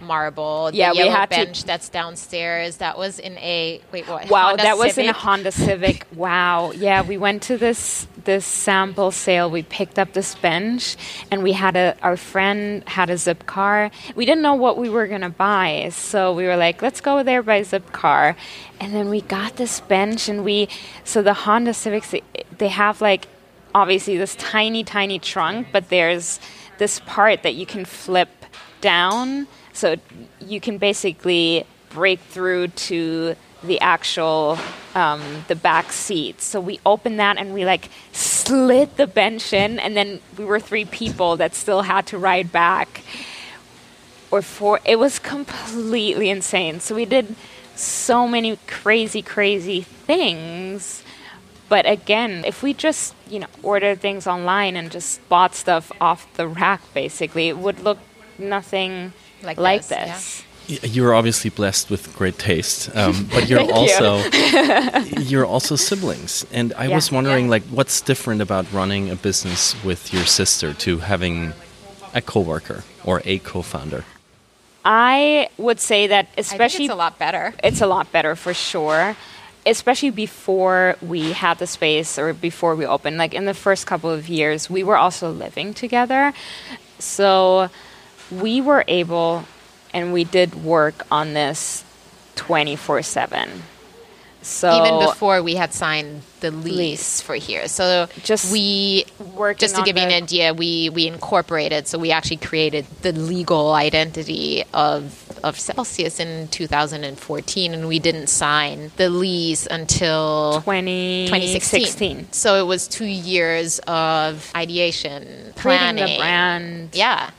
Marble, Yeah, the we had to- bench that's downstairs. That was in a wait, what? Wow, Honda that was in a Honda Civic. Wow. Yeah, we went to this this sample sale. We picked up this bench and we had a our friend had a Zipcar. We didn't know what we were going to buy. So we were like, let's go there by Zipcar. And then we got this bench and we so the Honda Civics they, they have like obviously this tiny tiny trunk, but there's this part that you can flip down. So you can basically break through to the actual um, the back seat. So we opened that and we like slid the bench in and then we were three people that still had to ride back. Or four it was completely insane. So we did so many crazy crazy things but again if we just you know ordered things online and just bought stuff off the rack basically it would look nothing Like like, this, this, Y- You're obviously blessed with great taste, um, but you're Thank you. also you're also siblings, and I Yeah. was wondering, Yeah. like, what's different about running a business with your sister to having a coworker or a co-founder? I would say that I think especially it's a lot better. it's a lot better for sure especially before we had the space or before we opened like in the first couple of years we were also living together so we were able and we did work on this 24/7 so Even before we had signed the lease, Lease. for here, so Just we just to give you an idea, we we incorporated. So we actually created the legal identity of of Celsious in 2014, and we didn't sign the lease until 2016 2016. So it was two years of ideation, creating planning, the brand Yeah,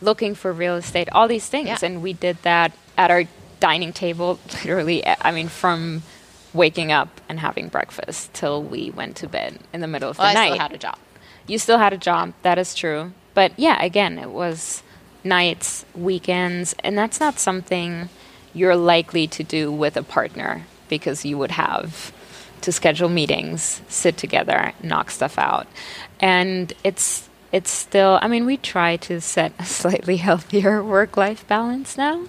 looking for real estate, all these things. Yeah. And we did that at our dining table, literally, I mean, from waking up and having breakfast till we went to bed in the middle of well, the I night. still had a job. you still had a job, that is true. But yeah, again, it was nights, weekends, and that's not something you're likely to do with a partner because you would have to schedule meetings, sit together, knock stuff out. And it's it's still I mean we try to set a slightly healthier work-life balance now,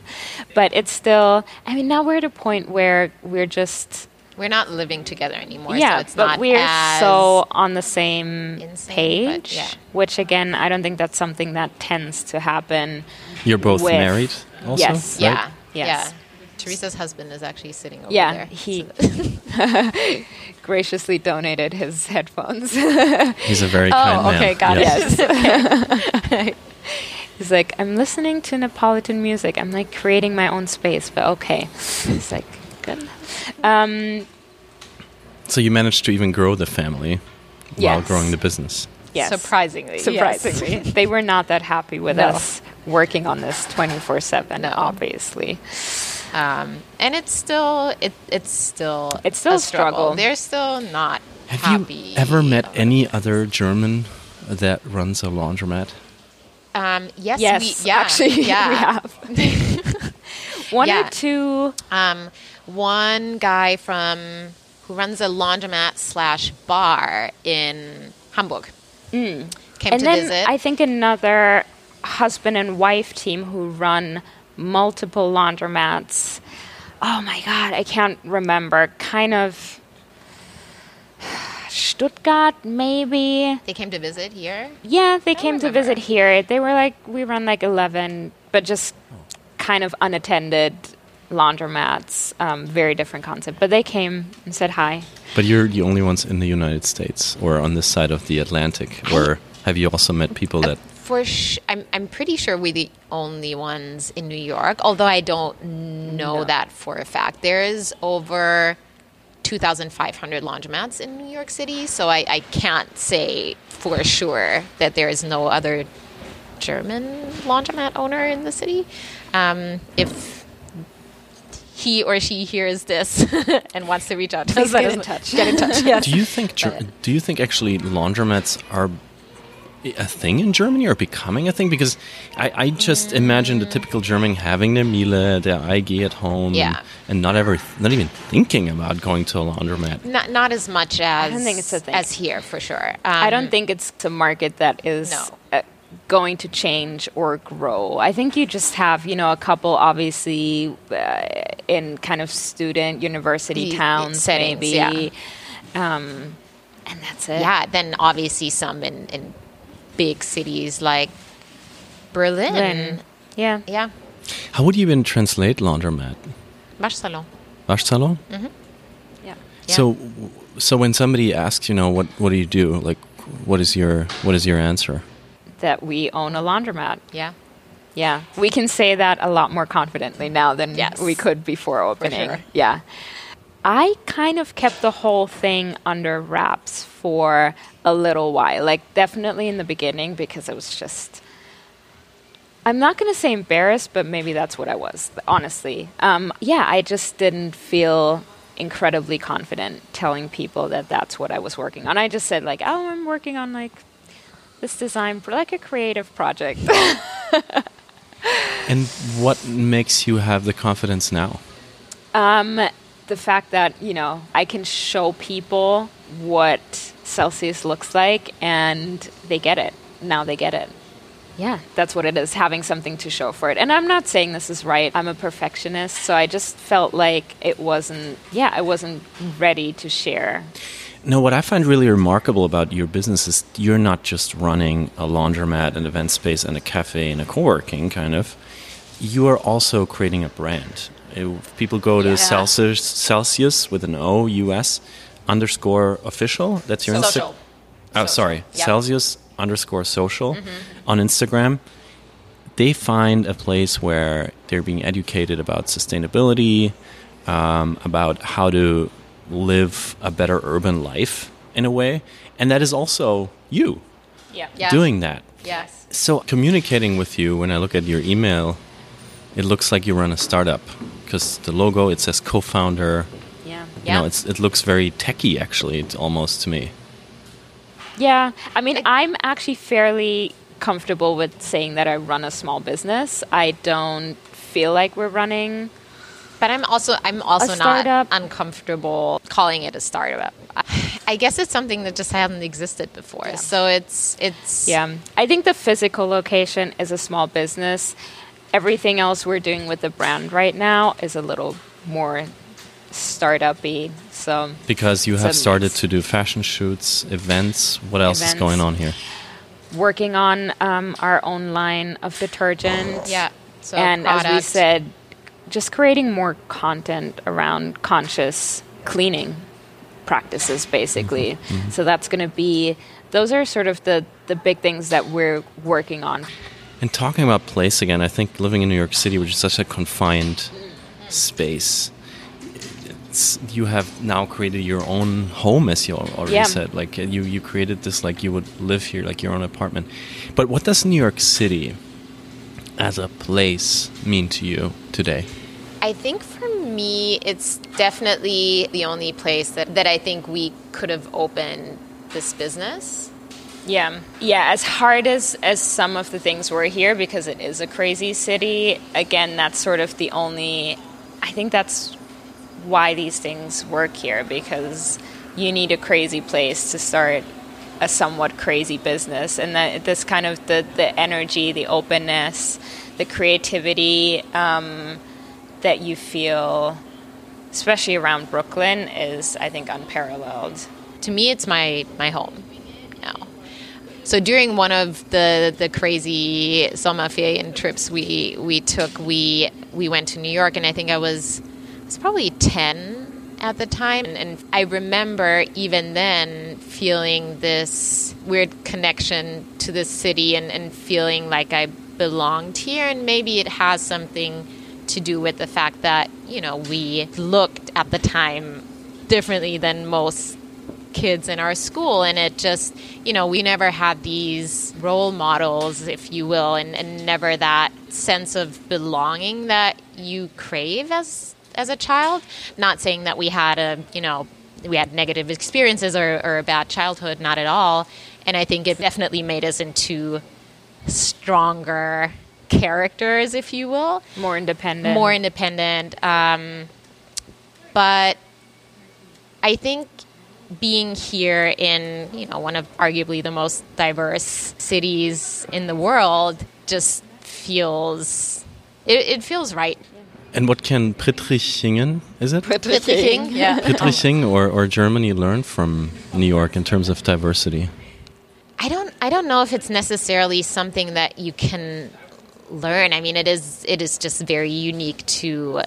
but it's still I mean now we're at a point where we're just We're not living together anymore, yeah, so it's but not we're as so on the same insane, page, yeah. which again, I don't think that's something that tends to happen. You're both with- married, also. Yes. right? yeah, Yes. yeah. Theresa's husband is actually sitting over Yeah, there. he so- graciously donated his headphones. He's a very oh, kind man. Oh, okay, got Yes. it. He's like, I'm listening to Neapolitan music. I'm like creating my own space, but okay. He's like, good. Um, So you managed to even grow the family while growing the business. yes. Surprisingly, yes. Surprisingly. they were not that happy with No. us working on this 24 7, No. obviously. Um, and it's still it, it's still It's still a a struggle. They're still not Have happy. you ever met any it. other German that runs a laundromat? Um, yes, Yes, we, yeah, actually, yeah. we have. One Yeah. or two. Um, one guy from who runs a laundromat slash bar in Hamburg came and to then visit. I think another husband and wife team who run multiple laundromats. Oh my god, I can't remember. Kind of Stuttgart, maybe. they came to visit here. Yeah, they came to visit here. They were like, we run like 11, but just kind of unattended laundromats. Um, very different concept. But they came and said hi. But you're the only ones in the United States or on this side of the Atlantic. Or have you also met people that For sh- I'm I'm pretty sure we're the only ones in New York. Although I don't know No. that for a fact. There is over 2,500 laundromats in New York City, so I, I can't say for sure that there is no other German laundromat owner in the city. Um, if he or she hears this and wants to reach out to Please us, get in touch. Get in touch. Yes. do you think Ger- do you think actually laundromats are a thing in Germany or becoming a thing? Because I, I just imagine the typical German having their Miele, their IG at home, Yeah. and not ever, not even thinking about going to a laundromat. Not not as much as don't think it's a thing. as here for sure. Um, I don't think it's a market that is No. uh, going to change or grow. I think you just have, you know, a couple obviously uh, in kind of student university The- towns, settings, maybe. yeah. Um, and that's it. Yeah, then obviously some in, in big cities like Berlin. Then, yeah. Yeah, How would you even translate laundromat? Waschsalon. Waschsalon? Yeah. Yeah. So, so when somebody asks, you know, what what do you do? Like, what is your what is your answer? That we own a laundromat. Yeah. Yeah, we can say that a lot more confidently now than Yes. we could before opening. sure. Yeah. I kind of kept the whole thing under wraps for a little while. Like, definitely in the beginning, because it was just. I'm not going to say embarrassed, but maybe that's what I was, honestly. Um, yeah, I just didn't feel incredibly confident telling people that that's what I was working on. I just said, like, oh, I'm working on, like, this design for, like, a creative project. And what makes you have the confidence now? Um, the fact that you know I can show people what Celsious looks like, and they get it. Now they get it. Yeah, that's what it is. Having something to show for it. And I'm not saying this is right. I'm a perfectionist, so I just felt like it wasn't. Yeah, I wasn't ready to share. No, what I find really remarkable about your business is you're not just running a laundromat, an event space, and a cafe and a co-working kind of. You are also creating a brand. If people go to Yeah. Celsious, Celsius with an O, US underscore official. That's your Insta- Social. Oh, sorry, Yep. Celsious underscore social on Instagram. They find a place where they're being educated about sustainability, um, about how to live a better urban life in a way, and that is also you Yeah. Yeah. doing that. Yes. So communicating with you, when I look at your email, it looks like you run a startup because the logo it says co-founder. Yeah. You know, it's, it looks very techy actually. It's almost to me. Yeah, I mean, I'm actually fairly comfortable with saying that I run a small business. I don't feel like we're running But I'm also I'm also not uncomfortable calling it a startup. I guess it's something that just hasn't existed before. So it's it's Yeah. I think the physical location is a small business. Everything else we're doing with the brand right now is a little more startup-y. So Because you have started to do fashion shoots, events. What else is going on here? working on um, our own line of detergent. Yeah. So and as we said, just creating more content around conscious cleaning practices, basically. So that's going to be. Those are sort of the the big things that we're working on. And talking about place again, I think living in New York City, which is such a confined space, it's, you have now created your own home, as you already Yeah. said. Like uh, you, you created this like you would live here, like your own apartment. But what does New York City, as a place, mean to you today? I think for me, it's definitely the only place that, that I think we could have opened this business. Yeah, yeah. As hard as as some of the things were here, because it is a crazy city. Again, that's sort of the only. I think that's why these things work here because you need a crazy place to start a somewhat crazy business, and that this kind of the the energy, the openness, the creativity um, that you feel, especially around Brooklyn, is I think unparalleled. To me, it's my my home now. So during one of the the crazy Sommerferien trips we we took, we we went to New York, and I think I was I was probably ten at the time, and, and I remember even then feeling this weird connection to the city and, and feeling like I belonged here, and maybe it has something to do with the fact that you know we looked at the time differently than most kids in our school. And it just you know we never had these role models if you will and, and never that sense of belonging that you crave as as a child. Not saying that we had a you know we had negative experiences or, or a bad childhood not at all. And i think it definitely made us into stronger characters if you will More independent. more independent. Um, but I think being here in you know one of arguably the most diverse cities in the world just feels it, it feels right. And what can Pritrichingen, is it? Prittriching, yeah. Prittriching or, or Germany learn from New York in terms of diversity? I don't I don't know if it's necessarily something that you can learn. I mean, it is it is just very unique to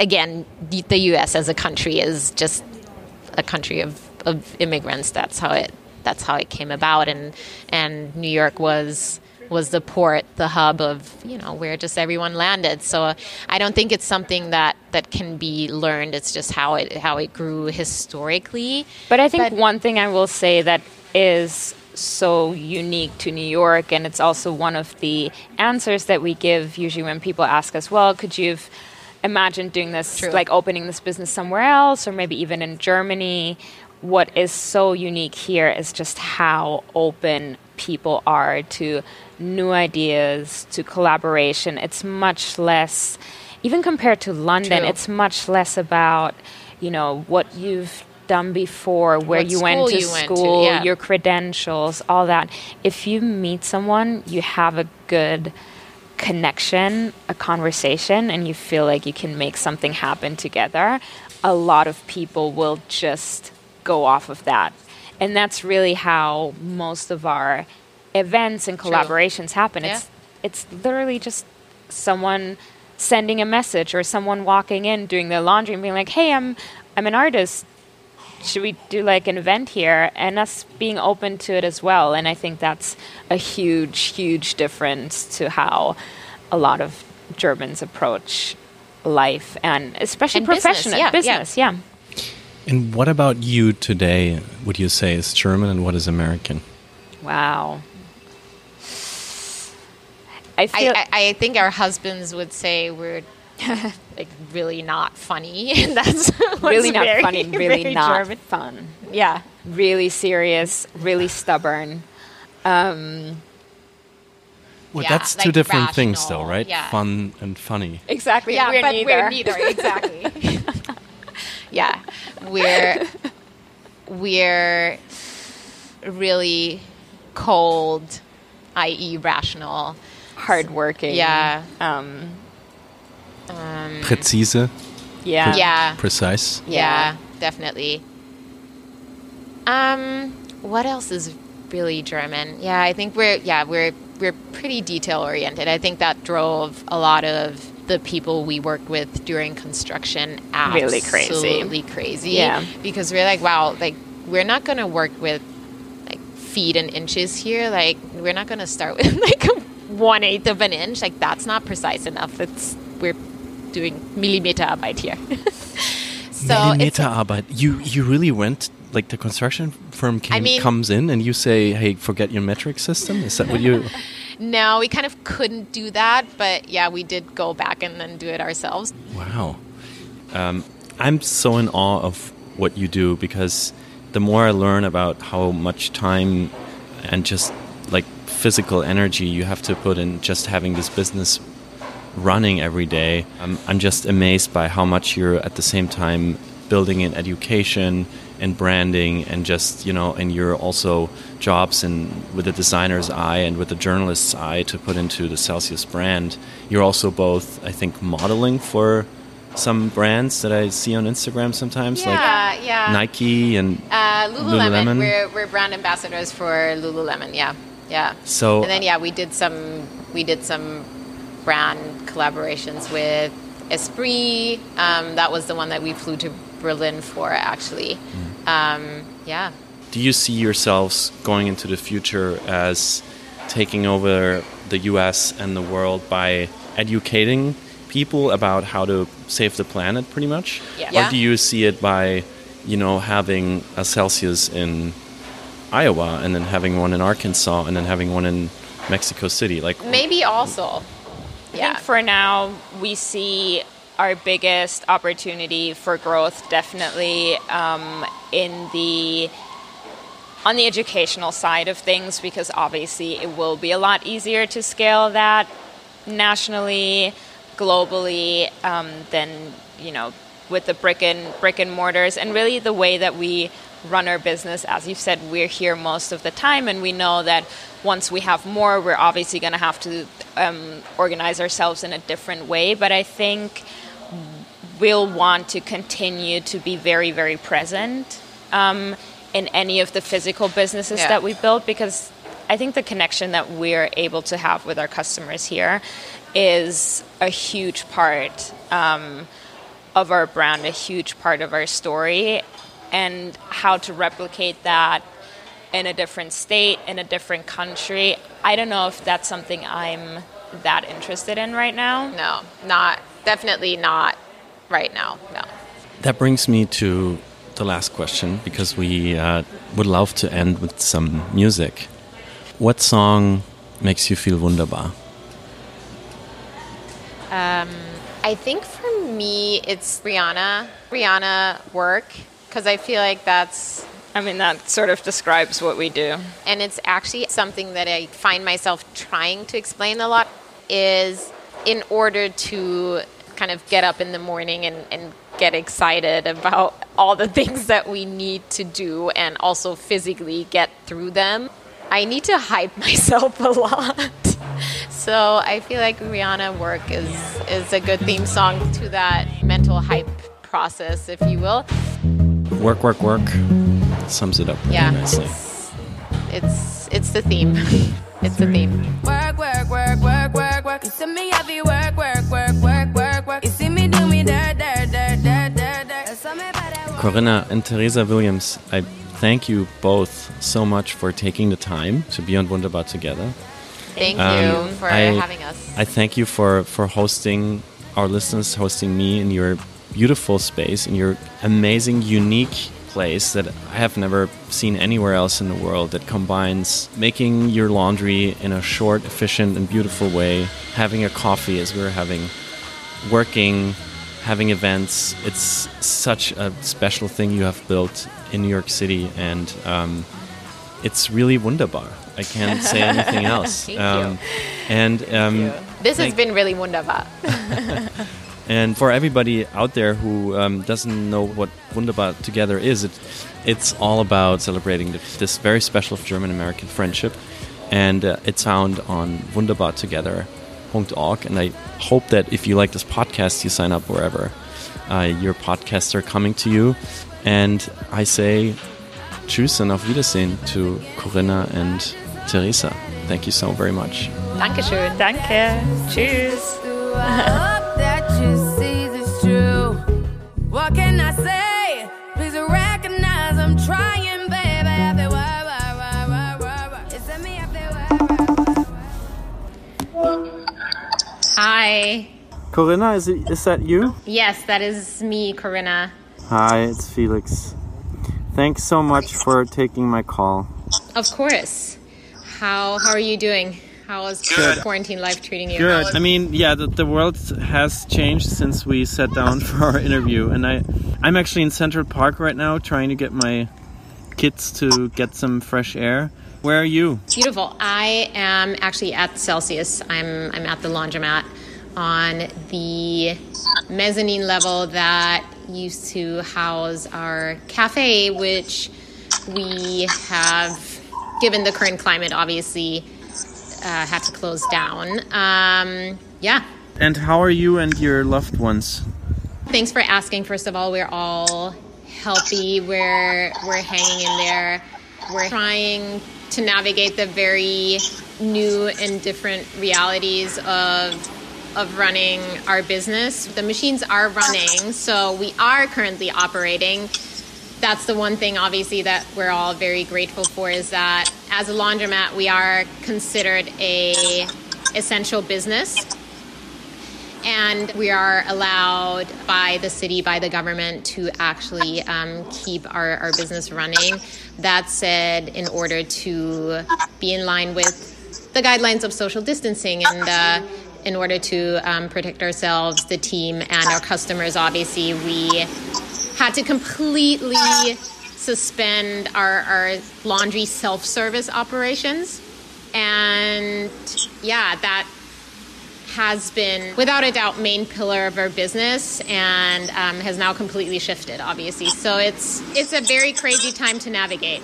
again the U.S. as a country is just a country of, of immigrants. That's how it that's how it came about, and and New York was was the port, the hub of you know where just everyone landed. So uh, I don't think it's something that that can be learned. It's just how it how it grew historically. But I think But- one thing I will say that is so unique to New York, and it's also one of the answers that we give usually when people ask us, well, could you have imagined doing this, True. like opening this business somewhere else, or maybe even in Germany? What is so unique here is just how open people are to new ideas, to collaboration. It's much less, even compared to London, True. it's much less about, you know, what you've done before, where What you went to you went to, school, yeah. your credentials, all that. If you meet someone, you have a good connection, a conversation, and you feel like you can make something happen together, a lot of people will just go off of that. And that's really how most of our events and True. collaborations happen. Yeah. It's it's literally just someone sending a message or someone walking in doing their laundry and being like, "Hey, I'm I'm an artist. Should we do like an event here?" And us being open to it as well. And I think that's a huge, huge difference to how a lot of Germans approach life and especially And professional yeah, yeah. business. Yeah. And what about you today, would you say is German and what is American? Wow. I I, feel I, I think our husbands would say we're like really not funny. and that's really not very, funny, really not German. fun. Yeah. Really serious, really stubborn. Um, Well, Yeah, that's two like different things, though, right? yeah. Fun and funny. Exactly. Yeah, we're but neither. we're neither exactly. yeah, we're we're really cold, i.e., rational. hardworking. Yeah. Um, Präzise, yeah. Yeah, precise. yeah, definitely. Um, what else is really German? Yeah, I think we're yeah we're we're pretty detail oriented. I think that drove a lot of the people we worked with during construction Really crazy. absolutely crazy. Yeah. because we're like, wow, like we're not gonna work with like feet and inches here. Like we're not gonna start with like one eighth of an inch. Like that's not precise enough. It's we're doing millimeter arbeit here. so it's Millimeterarbeit. You you really went like the construction firm came, mean- comes in and you say, "Hey, forget your metric system." Is that what you? No, we kind of couldn't do that, but yeah, we did go back and then do it ourselves. Wow. Um, I'm so in awe of what you do because the more I learn about how much time and just like physical energy you have to put in just having this business running every day, I'm, I'm just amazed by how much you're at the same time building in education and branding and just you know and you're also jobs and with the designer's eye and with the journalist's eye to put into the Celsious brand you're also both I think modeling for some brands that I see on Instagram sometimes Yeah, yeah. like Nike and Uh, Lululemon. Lululemon. We're, we're brand ambassadors for Lululemon. Yeah, yeah. So- and then yeah, we did some we did some brand collaborations with Esprit. Um, that was the one that we flew to Berlin for actually. Mm. Um, yeah. do you see yourselves going into the future as taking over the US and the world by educating people about how to save the planet pretty much? Yeah. Or do you see it by, you know, having a Celsious in Iowa and then having one in Arkansas and then having one in Mexico City? Like Maybe also. I Yeah. think for now we see our biggest opportunity for growth definitely um, in the on the educational side of things because obviously it will be a lot easier to scale that nationally, globally um, than you know with the brick and brick and mortars and really the way that we run our business. As you've said, we're here most of the time, and we know that once we have more, we're obviously going to have to um, organize ourselves in a different way. But I think we'll want to continue to be very, very present um, in any of the physical businesses Yeah. that we build because I think the connection that we're able to have with our customers here is a huge part um, of our brand, a huge part of our story, and how to replicate that in a different state, in a different country. I don't know if that's something I'm that interested in right now. No, not definitely not right now. No. That brings me to the last question because we uh, would love to end with some music. What song makes you feel wunderbar? I think for me, it's Rihanna, Rihanna work, because I feel like that's, I mean, that sort of describes what we do. and it's actually something that I find myself trying to explain a lot, is in order to kind of get up in the morning and, and get excited about all the things that we need to do and also physically get through them, I need to hype myself a lot. So I feel like Rihanna work is is a good theme song to that mental hype process, if you will. Work, work, work. Sums it up really Yeah, nicely. it's it's it's the theme. It's the theme. Work, work, work, work, work, work. You see me heavy work, work, work, work, work, work. You see me do me dirt, dirt, dirt, dirt, dirt, dirt. So me better work. Corinna and Theresa Williams, I thank you both so much for taking the time to be on Wunderbar together. Thank Um, you for I- having us. I thank you for, for hosting our listeners, hosting me in your beautiful space, in your amazing, unique place that I have never seen anywhere else in the world that combines making your laundry in a short, efficient, and beautiful way, having a coffee as we were having, working, having events. It's such a special thing you have built in New York City, and um, it's really wunderbar. I can't say anything else. Thank you. And um, This has been really wunderbar. and for everybody out there who um, doesn't know what Wunderbar Together is, it, it's all about celebrating th- this very special German American friendship. And uh, it's found on wunderbartogether.org. And I hope that if you like this podcast, you sign up wherever uh, your podcasts are coming to you. And I say Tschüss and auf Wiedersehen to Corinna and Theresa. Thank you so very much. Dankeschön. Danke. Tschüss. That you see this true. What can I say? Please recognize I'm trying, baby. I why, why, why, why, why, why. It's in me, I feel why, why. Hi. Corinna, is, it, is that you? Yes, that is me, Corinna. Hi, it's Felix. Thanks so much for taking my call. Of course. How how are you doing? How is quarantine life treating you? Good. I mean, yeah, the, the world has changed since we sat down for our interview, and I, I'm actually in Central Park right now, trying to get my kids to get some fresh air. Where are you? Beautiful. I am actually at Celsious. I'm I'm at the laundromat on the mezzanine level that used to house our cafe, which we have, given the current climate, obviously uh, had to close down. Um, yeah. And how are you and your loved ones? Thanks for asking. First of all, we're all healthy. We're we're hanging in there. We're trying to navigate the very new and different realities of of running our business. The machines are running, so we are currently operating. That's the one thing obviously that we're all very grateful for is that as a laundromat we are considered a essential business and we are allowed by the city, by the government, to actually um, keep our, our business running. That said, in order to be in line with the guidelines of social distancing and uh, in order to um, protect ourselves, the team, and our customers, obviously, we had to completely suspend our, our laundry self service operations. And yeah, that has been, without a doubt, main pillar of our business, and um, has now completely shifted. Obviously, so it's it's a very crazy time to navigate.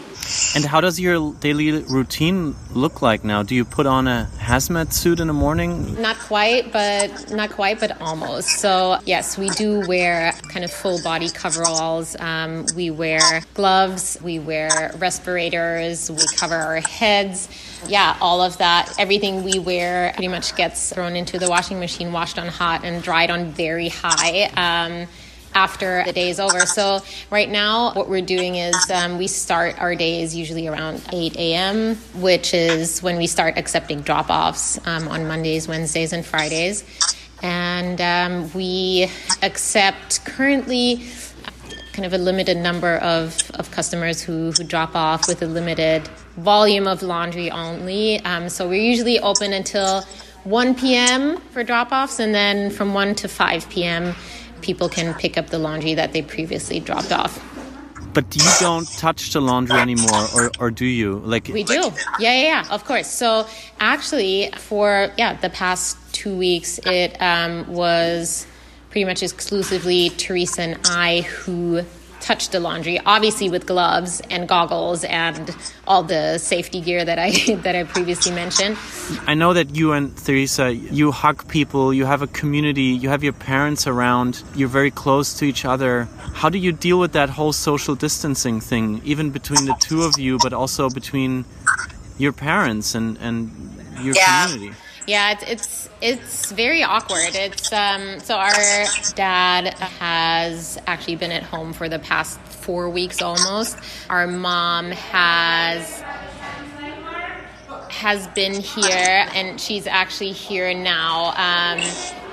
And how does your daily routine look like now? Do you put on a hazmat suit in the morning? Not quite, but not quite, but almost. So yes, we do wear kind of full body coveralls. Um, we wear gloves. We wear respirators. We cover our heads. Yeah, all of that. Everything we wear pretty much gets thrown into the washing machine, washed on hot, and dried on very high. Um, after the day is over. So right now, what we're doing is um, we start our days usually around 8 a.m., which is when we start accepting drop-offs um, on Mondays, Wednesdays, and Fridays. And um, we accept currently kind of a limited number of, of customers who, who drop off with a limited volume of laundry only. Um, so we're usually open until 1 p.m. for drop offs, and then from 1 to 5 p.m., people can pick up the laundry that they previously dropped off. But you don't touch the laundry anymore, or, or do you? Like We do. Yeah, yeah, yeah, of course. So actually, for yeah, the past two weeks, it um, was pretty much exclusively Theresa and I who touched the laundry, obviously with gloves and goggles and all the safety gear that I that I previously mentioned. I know that you and Theresa, you hug people, you have a community, you have your parents around, you're very close to each other. How do you deal with that whole social distancing thing, even between the two of you, but also between your parents and, and your Yeah. community? Yeah, it's it's it's very awkward. It's um so our dad has actually been at home for the past 4 weeks almost. Our mom has has been here and she's actually here now. Um,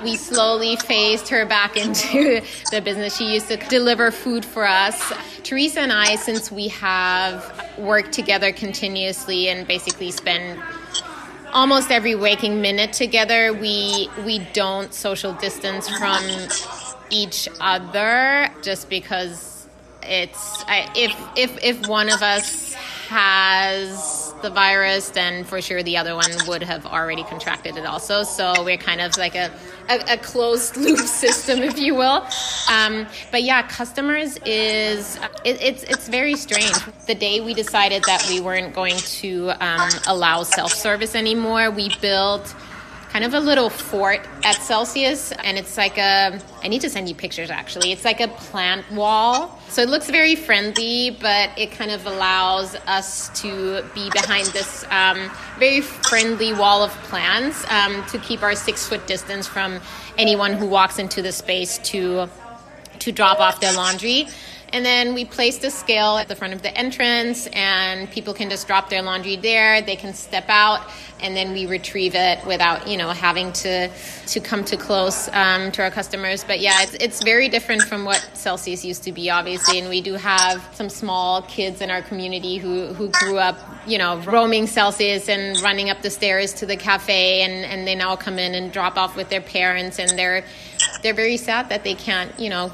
we slowly phased her back into the business. She used to deliver food for us. Theresa and I, since we have worked together continuously and basically spend almost every waking minute together, we we don't social distance from each other just because it's I, if if if one of us has the virus, then for sure the other one would have already contracted it also. So we're kind of like a, a, a closed loop system, if you will. Um, but yeah, customers is it, it's it's very strange. The day we decided that we weren't going to um, allow self service anymore, we built kind of a little fort at Celsious, and it's like a. I need to send you pictures actually. It's like a plant wall, so it looks very friendly, but it kind of allows us to be behind this um, very friendly wall of plants um, to keep our six foot distance from anyone who walks into the space to to drop off their laundry. And then we placed a scale at the front of the entrance, and people can just drop their laundry there. They can step out, and then we retrieve it without, you know, having to to come too close um, to our customers. But yeah, it's it's very different from what Celsious used to be, obviously. And we do have some small kids in our community who who grew up, you know, roaming Celsious and running up the stairs to the cafe, and and they now come in and drop off with their parents, and they're they're very sad that they can't, you know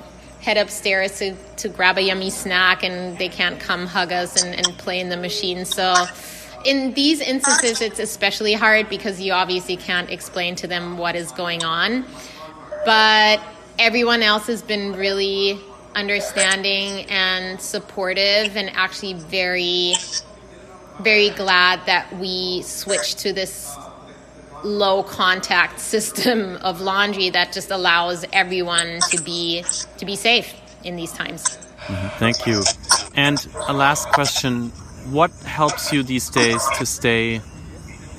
head upstairs to, to grab a yummy snack and they can't come hug us and, and play in the machine. So, in these instances, it's especially hard because you obviously can't explain to them what is going on. But everyone else has been really understanding and supportive and actually very, very glad that we switched to this low contact system of laundry that just allows everyone to be to be safe in these times. Mm-hmm. Thank you. And a last question, what helps you these days to stay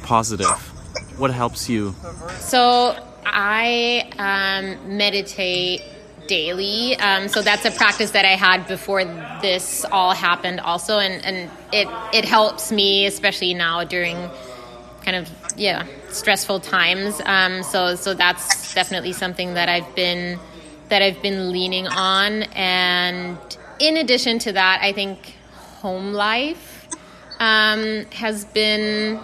positive? What helps you? So I um, meditate daily. Um, so that's a practice that I had before this all happened also and, and it, it helps me especially now during kind of yeah stressful times. Um, so so that's definitely something that I've been that I've been leaning on. And in addition to that, I think home life um, has been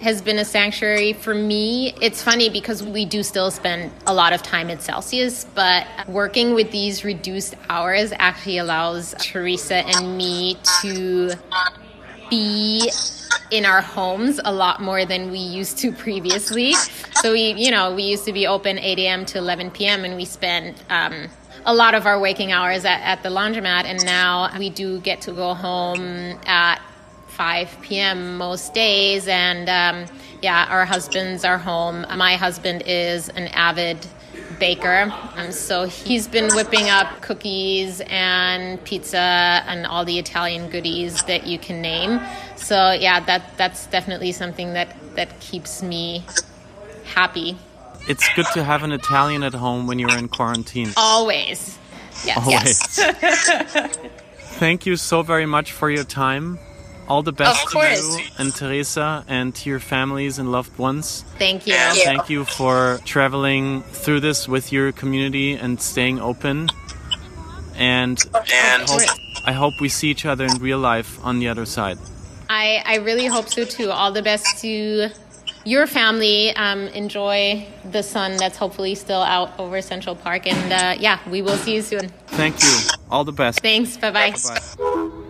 has been a sanctuary for me. It's funny because we do still spend a lot of time at Celsious, but working with these reduced hours actually allows Theresa and me to be in our homes a lot more than we used to previously. So we, you know, we used to be open 8 a.m. to 11 p.m. and we spent um, a lot of our waking hours at, at the laundromat. And now we do get to go home at 5 p.m. most days. And um, yeah, our husbands are home. My husband is an avid baker. Um, so he's been whipping up cookies and pizza and all the Italian goodies that you can name. So yeah, that that's definitely something that that keeps me happy. It's good to have an Italian at home when you're in quarantine. Always. Yes. Always. Yes. Thank you so very much for your time. All the best to you and Theresa and to your families and loved ones. Thank you. Thank you for traveling through this with your community and staying open. And, I, hope, I hope we see each other in real life on the other side. I, I really hope so too. All the best to your family. Um, enjoy the sun that's hopefully still out over Central Park. And uh, yeah, we will see you soon. Thank you. All the best. Thanks. Bye bye. Bye.